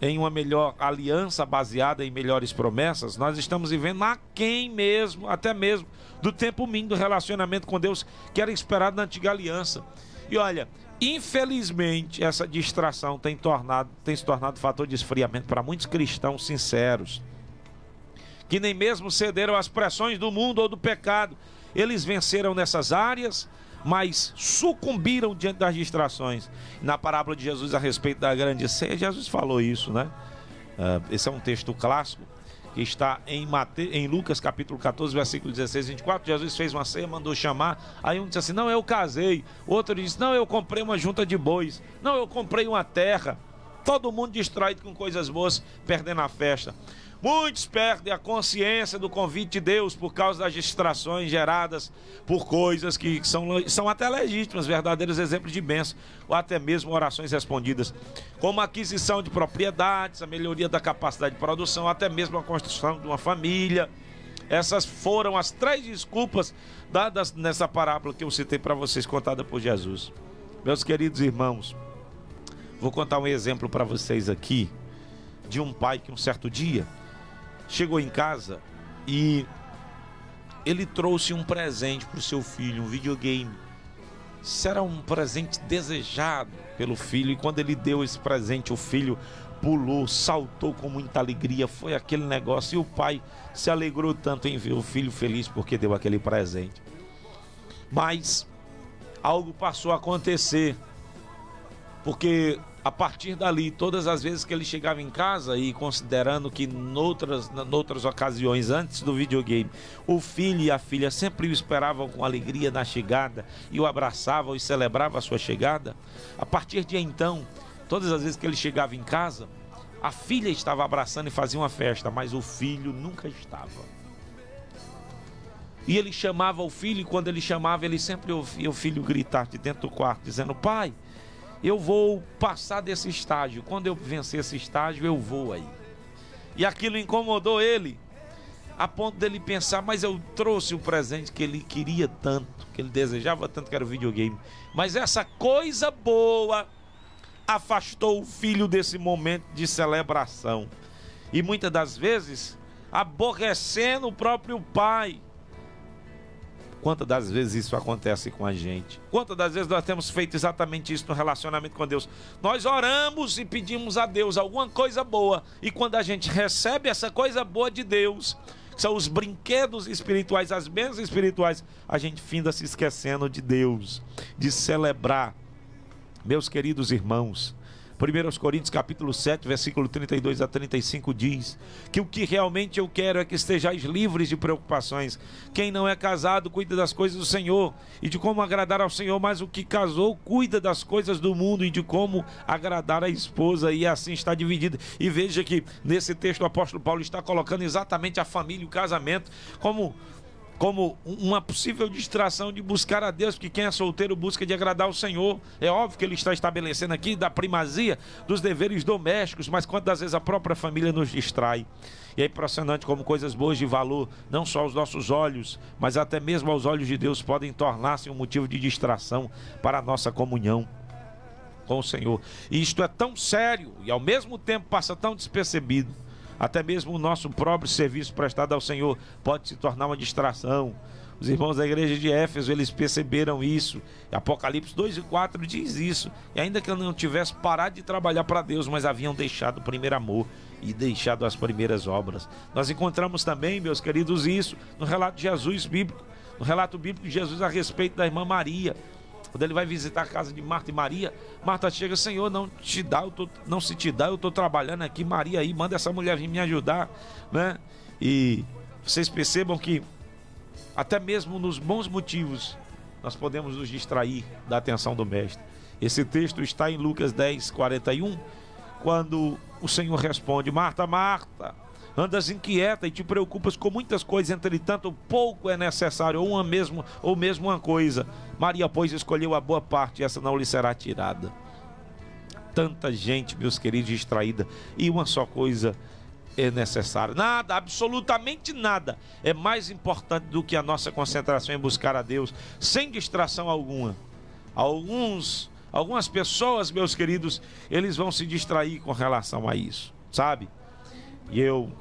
em uma melhor aliança baseada em melhores promessas, nós estamos vivendo aquém mesmo, até mesmo, do tempo mínimo do relacionamento com Deus que era esperado na antiga aliança. E olha, infelizmente, essa distração tem, tornado, tem se tornado fator de esfriamento para muitos cristãos sinceros, que nem mesmo cederam às pressões do mundo ou do pecado. Eles venceram nessas áreas, mas sucumbiram diante das distrações. Na parábola de Jesus a respeito da grande ceia, Jesus falou isso, né? Ah, esse é um texto clássico que está em, Mate... em Lucas capítulo 14, versículo 16 e 24. Jesus fez uma ceia, mandou chamar. Aí um disse assim: Não, eu casei. Outro disse: Não, eu comprei uma junta de bois. Não, eu comprei uma terra. Todo mundo distraído com coisas boas, perdendo a festa. Muitos perdem a consciência do convite de Deus por causa das distrações geradas por coisas que são, são até legítimas, verdadeiros exemplos de bênção, ou até mesmo orações respondidas, como a aquisição de propriedades, a melhoria da capacidade de produção, até mesmo a construção de uma família. Essas foram as três desculpas dadas nessa parábola que eu citei para vocês, contada por Jesus. Meus queridos irmãos, vou contar um exemplo para vocês aqui de um pai que um certo dia chegou em casa e ele trouxe um presente para o seu filho, um videogame. Isso era um presente desejado pelo filho, e quando ele deu esse presente, o filho pulou, saltou com muita alegria. Foi aquele negócio, e o pai se alegrou tanto em ver o filho feliz porque deu aquele presente. Mas algo passou a acontecer, porque a partir dali, todas as vezes que ele chegava em casa e considerando que noutras, noutras ocasiões antes do videogame, o filho e a filha sempre o esperavam com alegria na chegada e o abraçavam e celebravam a sua chegada, a partir de então, todas as vezes que ele chegava em casa, a filha estava abraçando e fazia uma festa, mas o filho nunca estava. E ele chamava o filho, e quando ele chamava, ele sempre ouvia o filho gritar de dentro do quarto, dizendo: Pai, eu vou passar desse estágio. Quando eu vencer esse estágio, eu vou aí. E aquilo incomodou ele, a ponto dele pensar: mas eu trouxe o presente que ele queria tanto, que ele desejava tanto, que era o videogame. Mas essa coisa boa afastou o filho desse momento de celebração. E muitas das vezes, aborrecendo o próprio pai. Quantas das vezes isso acontece com a gente? Quantas das vezes nós temos feito exatamente isso no relacionamento com Deus? Nós oramos e pedimos a Deus alguma coisa boa, e quando a gente recebe essa coisa boa de Deus, são os brinquedos espirituais, as bênçãos espirituais, a gente finda se esquecendo de Deus, de celebrar. Meus queridos irmãos, 1 Coríntios capítulo 7, versículo 32 a 35 diz que o que realmente eu quero é que estejais livres de preocupações. Quem não é casado cuida das coisas do Senhor e de como agradar ao Senhor, mas o que casou cuida das coisas do mundo e de como agradar a esposa e assim está dividido. E veja que nesse texto o apóstolo Paulo está colocando exatamente a família o casamento como como uma possível distração de buscar a Deus, porque quem é solteiro busca de agradar o Senhor. É óbvio que ele está estabelecendo aqui da primazia dos deveres domésticos, mas quantas vezes a própria família nos distrai. E é impressionante como coisas boas de valor, não só aos nossos olhos, mas até mesmo aos olhos de Deus, podem tornar-se um motivo de distração para a nossa comunhão com o Senhor. E isto é tão sério e ao mesmo tempo passa tão despercebido até mesmo o nosso próprio serviço prestado ao Senhor pode se tornar uma distração. Os irmãos da igreja de Éfeso, eles perceberam isso. Apocalipse 2 e 4 diz isso. E ainda que eu não tivesse parado de trabalhar para Deus, mas haviam deixado o primeiro amor e deixado as primeiras obras. Nós encontramos também, meus queridos, isso no relato de Jesus bíblico, no relato bíblico de Jesus a respeito da irmã Maria. Quando ele vai visitar a casa de Marta e Maria, Marta chega, Senhor, não te dá, eu tô, não se te dá, eu estou trabalhando aqui, Maria aí, manda essa mulher vir me ajudar, né? E vocês percebam que até mesmo nos bons motivos nós podemos nos distrair da atenção do mestre. Esse texto está em Lucas 10, 41, quando o Senhor responde: Marta, Marta, andas inquieta e te preocupas com muitas coisas, entretanto, pouco é necessário, ou uma mesmo, ou mesmo uma coisa. Maria, pois, escolheu a boa parte, e essa não lhe será tirada. Tanta gente, meus queridos, distraída, e uma só coisa é necessária. Nada, absolutamente nada é mais importante do que a nossa concentração em buscar a Deus, sem distração alguma. Alguns, algumas pessoas, meus queridos, eles vão se distrair com relação a isso, sabe? E eu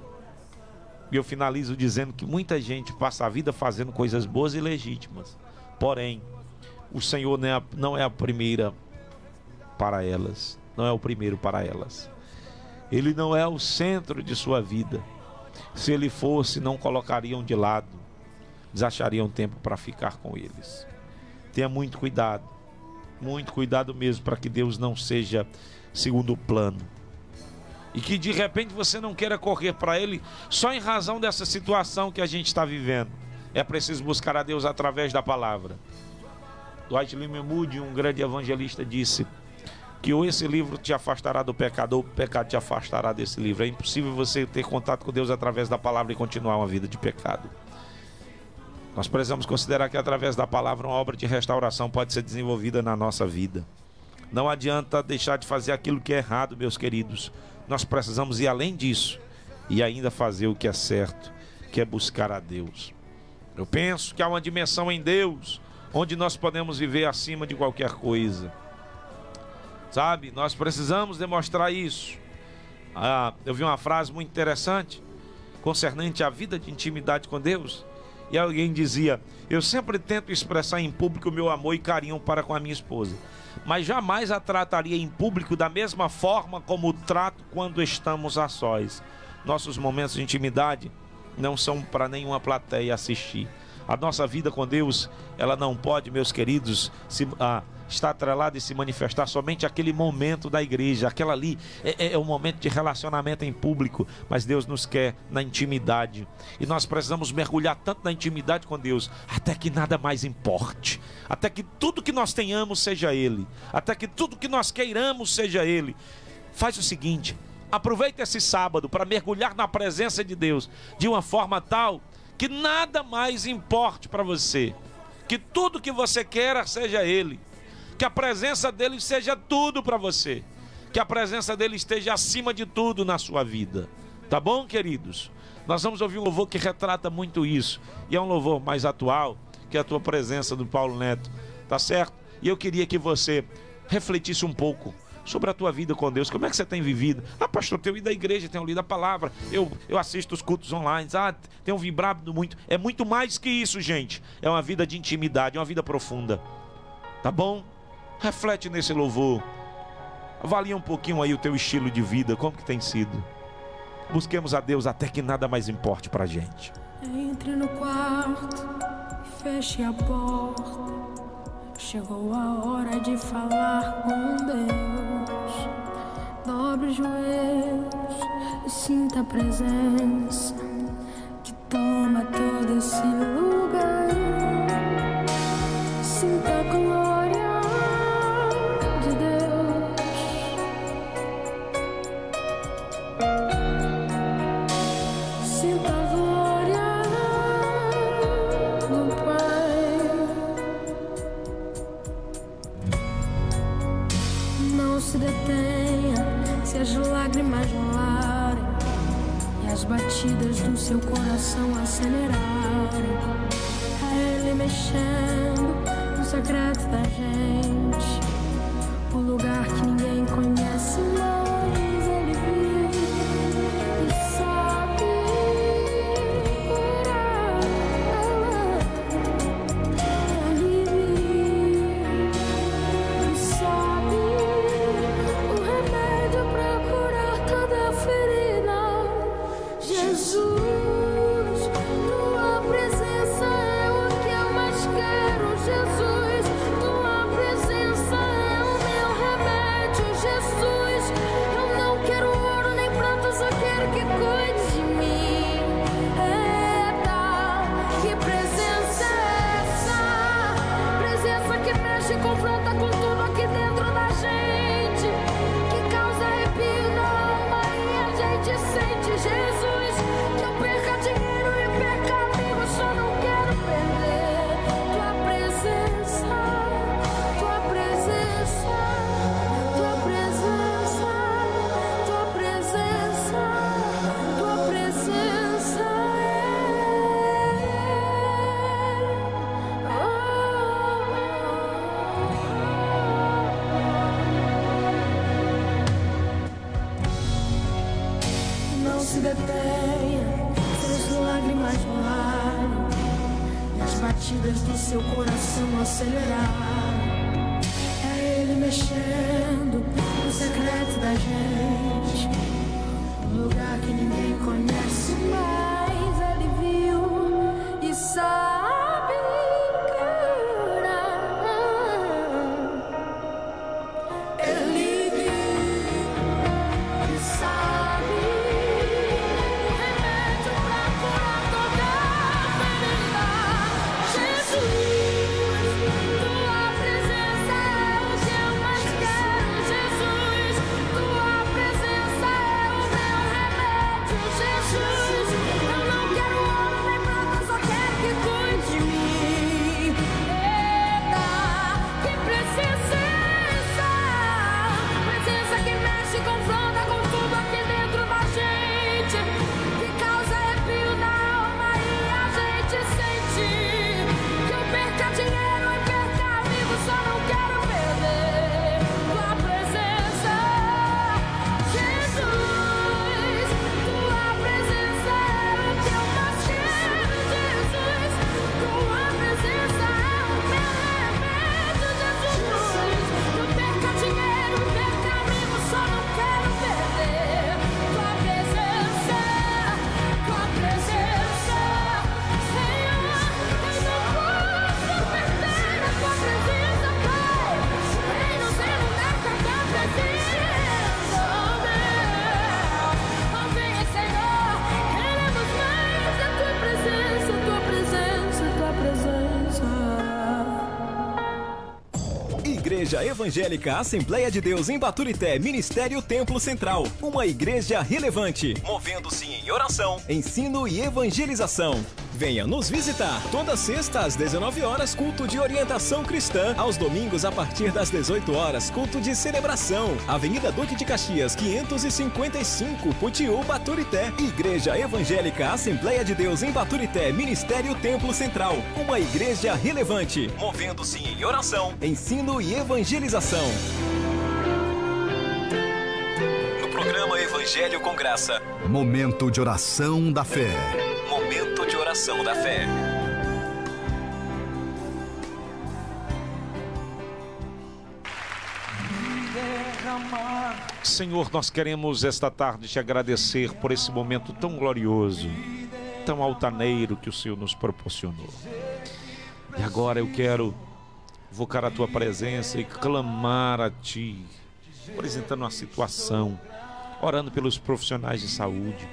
eu finalizo dizendo que muita gente passa a vida fazendo coisas boas e legítimas. Porém, o Senhor não é a, não é a primeira para elas, não é o primeiro para elas. Ele não é o centro de sua vida. Se ele fosse, não colocariam de lado, eles achariam tempo para ficar com eles. Tenha muito cuidado, muito cuidado mesmo para que Deus não seja segundo plano. E que de repente você não queira correr para Ele só em razão dessa situação que a gente está vivendo. É preciso buscar a Deus através da palavra. Dwight Moody, um grande evangelista, disse que ou esse livro te afastará do pecado ou o pecado te afastará desse livro. É impossível você ter contato com Deus através da palavra e continuar uma vida de pecado. Nós precisamos considerar que através da palavra uma obra de restauração pode ser desenvolvida na nossa vida. Não adianta deixar de fazer aquilo que é errado, meus queridos. Nós precisamos ir além disso e ainda fazer o que é certo, que é buscar a Deus. Eu penso que há uma dimensão em Deus onde nós podemos viver acima de qualquer coisa. Sabe? Nós precisamos demonstrar isso. Ah, eu vi uma frase muito interessante concernente à vida de intimidade com Deus. E alguém dizia: Eu sempre tento expressar em público o meu amor e carinho para com a minha esposa, mas jamais a trataria em público da mesma forma como trato quando estamos a sós. Nossos momentos de intimidade não são para nenhuma plateia assistir. A nossa vida com Deus, ela não pode, meus queridos, se, ah, estar atrelada e se manifestar somente aquele momento da igreja. Aquela ali é, é, é um momento de relacionamento em público, mas Deus nos quer na intimidade. E nós precisamos mergulhar tanto na intimidade com Deus, até que nada mais importe. Até que tudo que nós tenhamos seja Ele. Até que tudo que nós queiramos seja Ele. Faz o seguinte. Aproveite esse sábado para mergulhar na presença de Deus de uma forma tal que nada mais importe para você. Que tudo que você queira seja Ele. Que a presença dele seja tudo para você. Que a presença dele esteja acima de tudo na sua vida. Tá bom, queridos? Nós vamos ouvir um louvor que retrata muito isso. E é um louvor mais atual que a tua presença do Paulo Neto. Tá certo? E eu queria que você refletisse um pouco sobre a tua vida com Deus. Como é que você tem vivido? Ah, pastor, tenho ido à igreja, tenho lido a palavra, eu, eu assisto os cultos online, ah, tenho vibrado muito. É muito mais que isso, gente. É uma vida de intimidade, é uma vida profunda. Tá bom? Reflete nesse louvor. Avalia um pouquinho aí o teu estilo de vida, como que tem sido. Busquemos a Deus até que nada mais importe pra gente. Entre no quarto, feche a porta. Chegou a hora de falar com Deus. Dobre os joelhos e sinta a presença que toma todo esse lugar. Sinta a glória se detenha se as lágrimas rolarem e as batidas do seu coração acelerarem. É Ele mexendo no secreto da gente, o lugar que se detenha, se as lágrimas rolarem e as batidas do seu coração acelerarem. É ele mexendo no secreto da gente, no lugar que ninguém conhece, mas Igreja Evangélica Assembleia de Deus em Baturité, Ministério Templo Central. Uma igreja relevante, movendo-se em oração, ensino e evangelização. Venha nos visitar. Toda sexta às 19 horas, culto de orientação cristã. Aos domingos, a partir das 18 horas, culto de celebração. Avenida Duque de Caxias, 555, Putiú, Baturité. Igreja Evangélica Assembleia de Deus em Baturité, Ministério Templo Central. Uma igreja relevante, movendo-se em oração, ensino e evangelização. No programa Evangelho com Graça. Momento de oração da fé. Oração da fé. Senhor, nós queremos esta tarde te agradecer por esse momento tão glorioso, tão altaneiro que o Senhor nos proporcionou. E agora eu quero invocar a tua presença e clamar a ti, apresentando a situação, orando pelos profissionais de saúde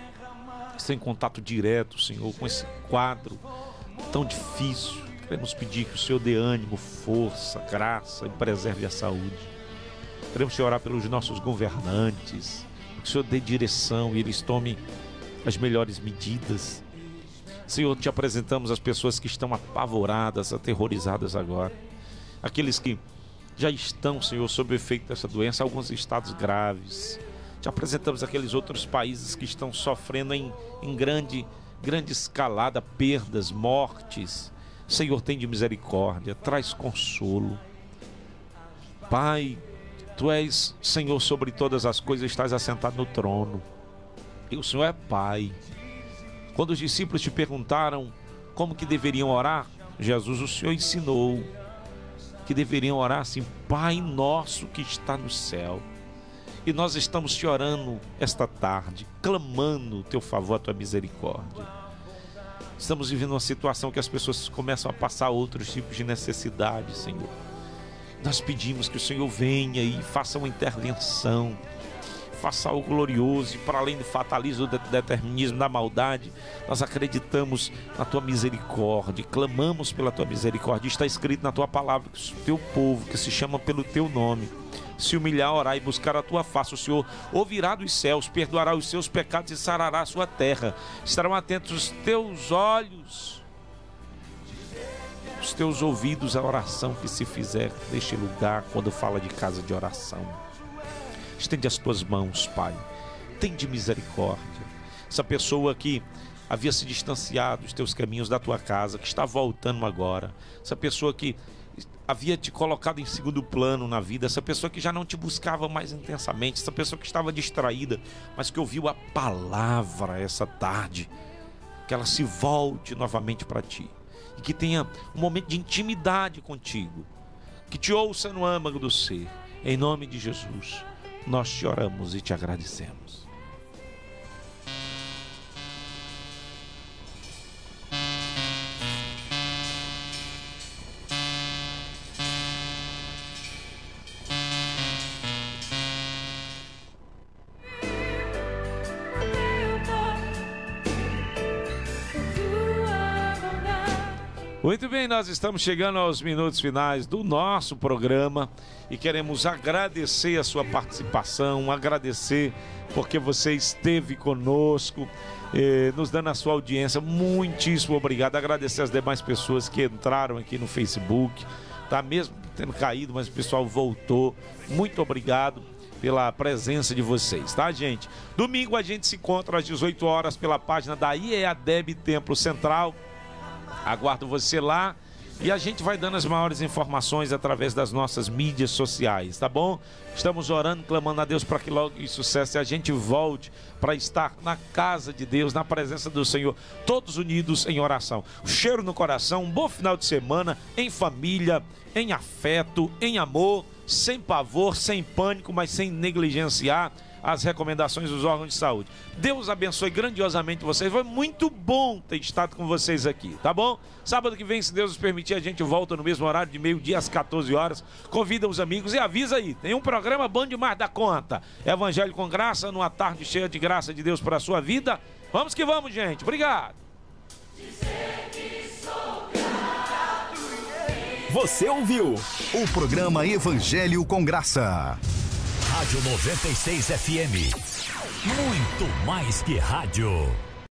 que estão em contato direto, Senhor, com esse quadro tão difícil. Queremos pedir que o Senhor dê ânimo, força, graça e preserve a saúde. Queremos te orar pelos nossos governantes, que o Senhor dê direção e eles tomem as melhores medidas. Senhor, te apresentamos as pessoas que estão apavoradas, aterrorizadas agora. Aqueles que já estão, Senhor, sob o efeito dessa doença, alguns estados graves. Te apresentamos aqueles outros países que estão sofrendo em, em grande, grande escalada, perdas, mortes. Senhor, tem de misericórdia, traz consolo. Pai, Tu és Senhor sobre todas as coisas, estás assentado no trono. E o Senhor é Pai. Quando os discípulos te perguntaram como que deveriam orar, Jesus, o Senhor ensinou que deveriam orar assim: Pai nosso que está no céu. E nós estamos te orando esta tarde, clamando o teu favor, a tua misericórdia. Estamos vivendo uma situação que as pessoas começam a passar outros tipos de necessidades, Senhor. Nós pedimos que o Senhor venha e faça uma intervenção, faça algo glorioso, e para além do fatalismo, do determinismo, da maldade, nós acreditamos na tua misericórdia, clamamos pela tua misericórdia. Está escrito na tua palavra que o teu povo, que se chama pelo teu nome, se humilhar, orar e buscar a tua face, o Senhor ouvirá dos céus, perdoará os seus pecados e sarará a sua terra. Estarão atentos os teus olhos os teus ouvidos à oração que se fizer neste lugar quando fala de casa de oração. Estende as tuas mãos, Pai. Tem de misericórdia. Essa pessoa que havia se distanciado dos teus caminhos da tua casa, que está voltando agora. Essa pessoa que havia te colocado em segundo plano na vida, essa pessoa que já não te buscava mais intensamente, essa pessoa que estava distraída, mas que ouviu a palavra essa tarde, que ela se volte novamente para ti e que tenha um momento de intimidade contigo, que te ouça no âmago do ser. Em nome de Jesus, nós te oramos e te agradecemos. Muito bem, nós estamos chegando aos minutos finais do nosso programa e queremos agradecer a sua participação, agradecer porque você esteve conosco, eh, nos dando a sua audiência. Muitíssimo obrigado. Agradecer as demais pessoas que entraram aqui no Facebook, tá mesmo tendo caído, mas o pessoal voltou. Muito obrigado pela presença de vocês, tá, gente? Domingo a gente se encontra às 18 horas pela página da IEADEB Templo Central. Aguardo você lá e a gente vai dando as maiores informações através das nossas mídias sociais, tá bom? Estamos orando, clamando a Deus para que logo isso cesse e a gente volte para estar na casa de Deus, na presença do Senhor, todos unidos em oração. Cheiro no coração, um bom final de semana, em família, em afeto, em amor, sem pavor, sem pânico, mas sem negligenciar as recomendações dos órgãos de saúde. Deus abençoe grandiosamente vocês. Foi muito bom ter estado com vocês aqui, tá bom? Sábado que vem, se Deus nos permitir, a gente volta no mesmo horário de meio-dia às 14 horas. Convida os amigos e avisa aí. Tem um programa bom demais da conta. Evangelho com graça, numa tarde cheia de graça de Deus para a sua vida. Vamos que vamos, gente. Obrigado. Você ouviu o programa Evangelho com Graça. Rádio 96 FM. Muito mais que rádio.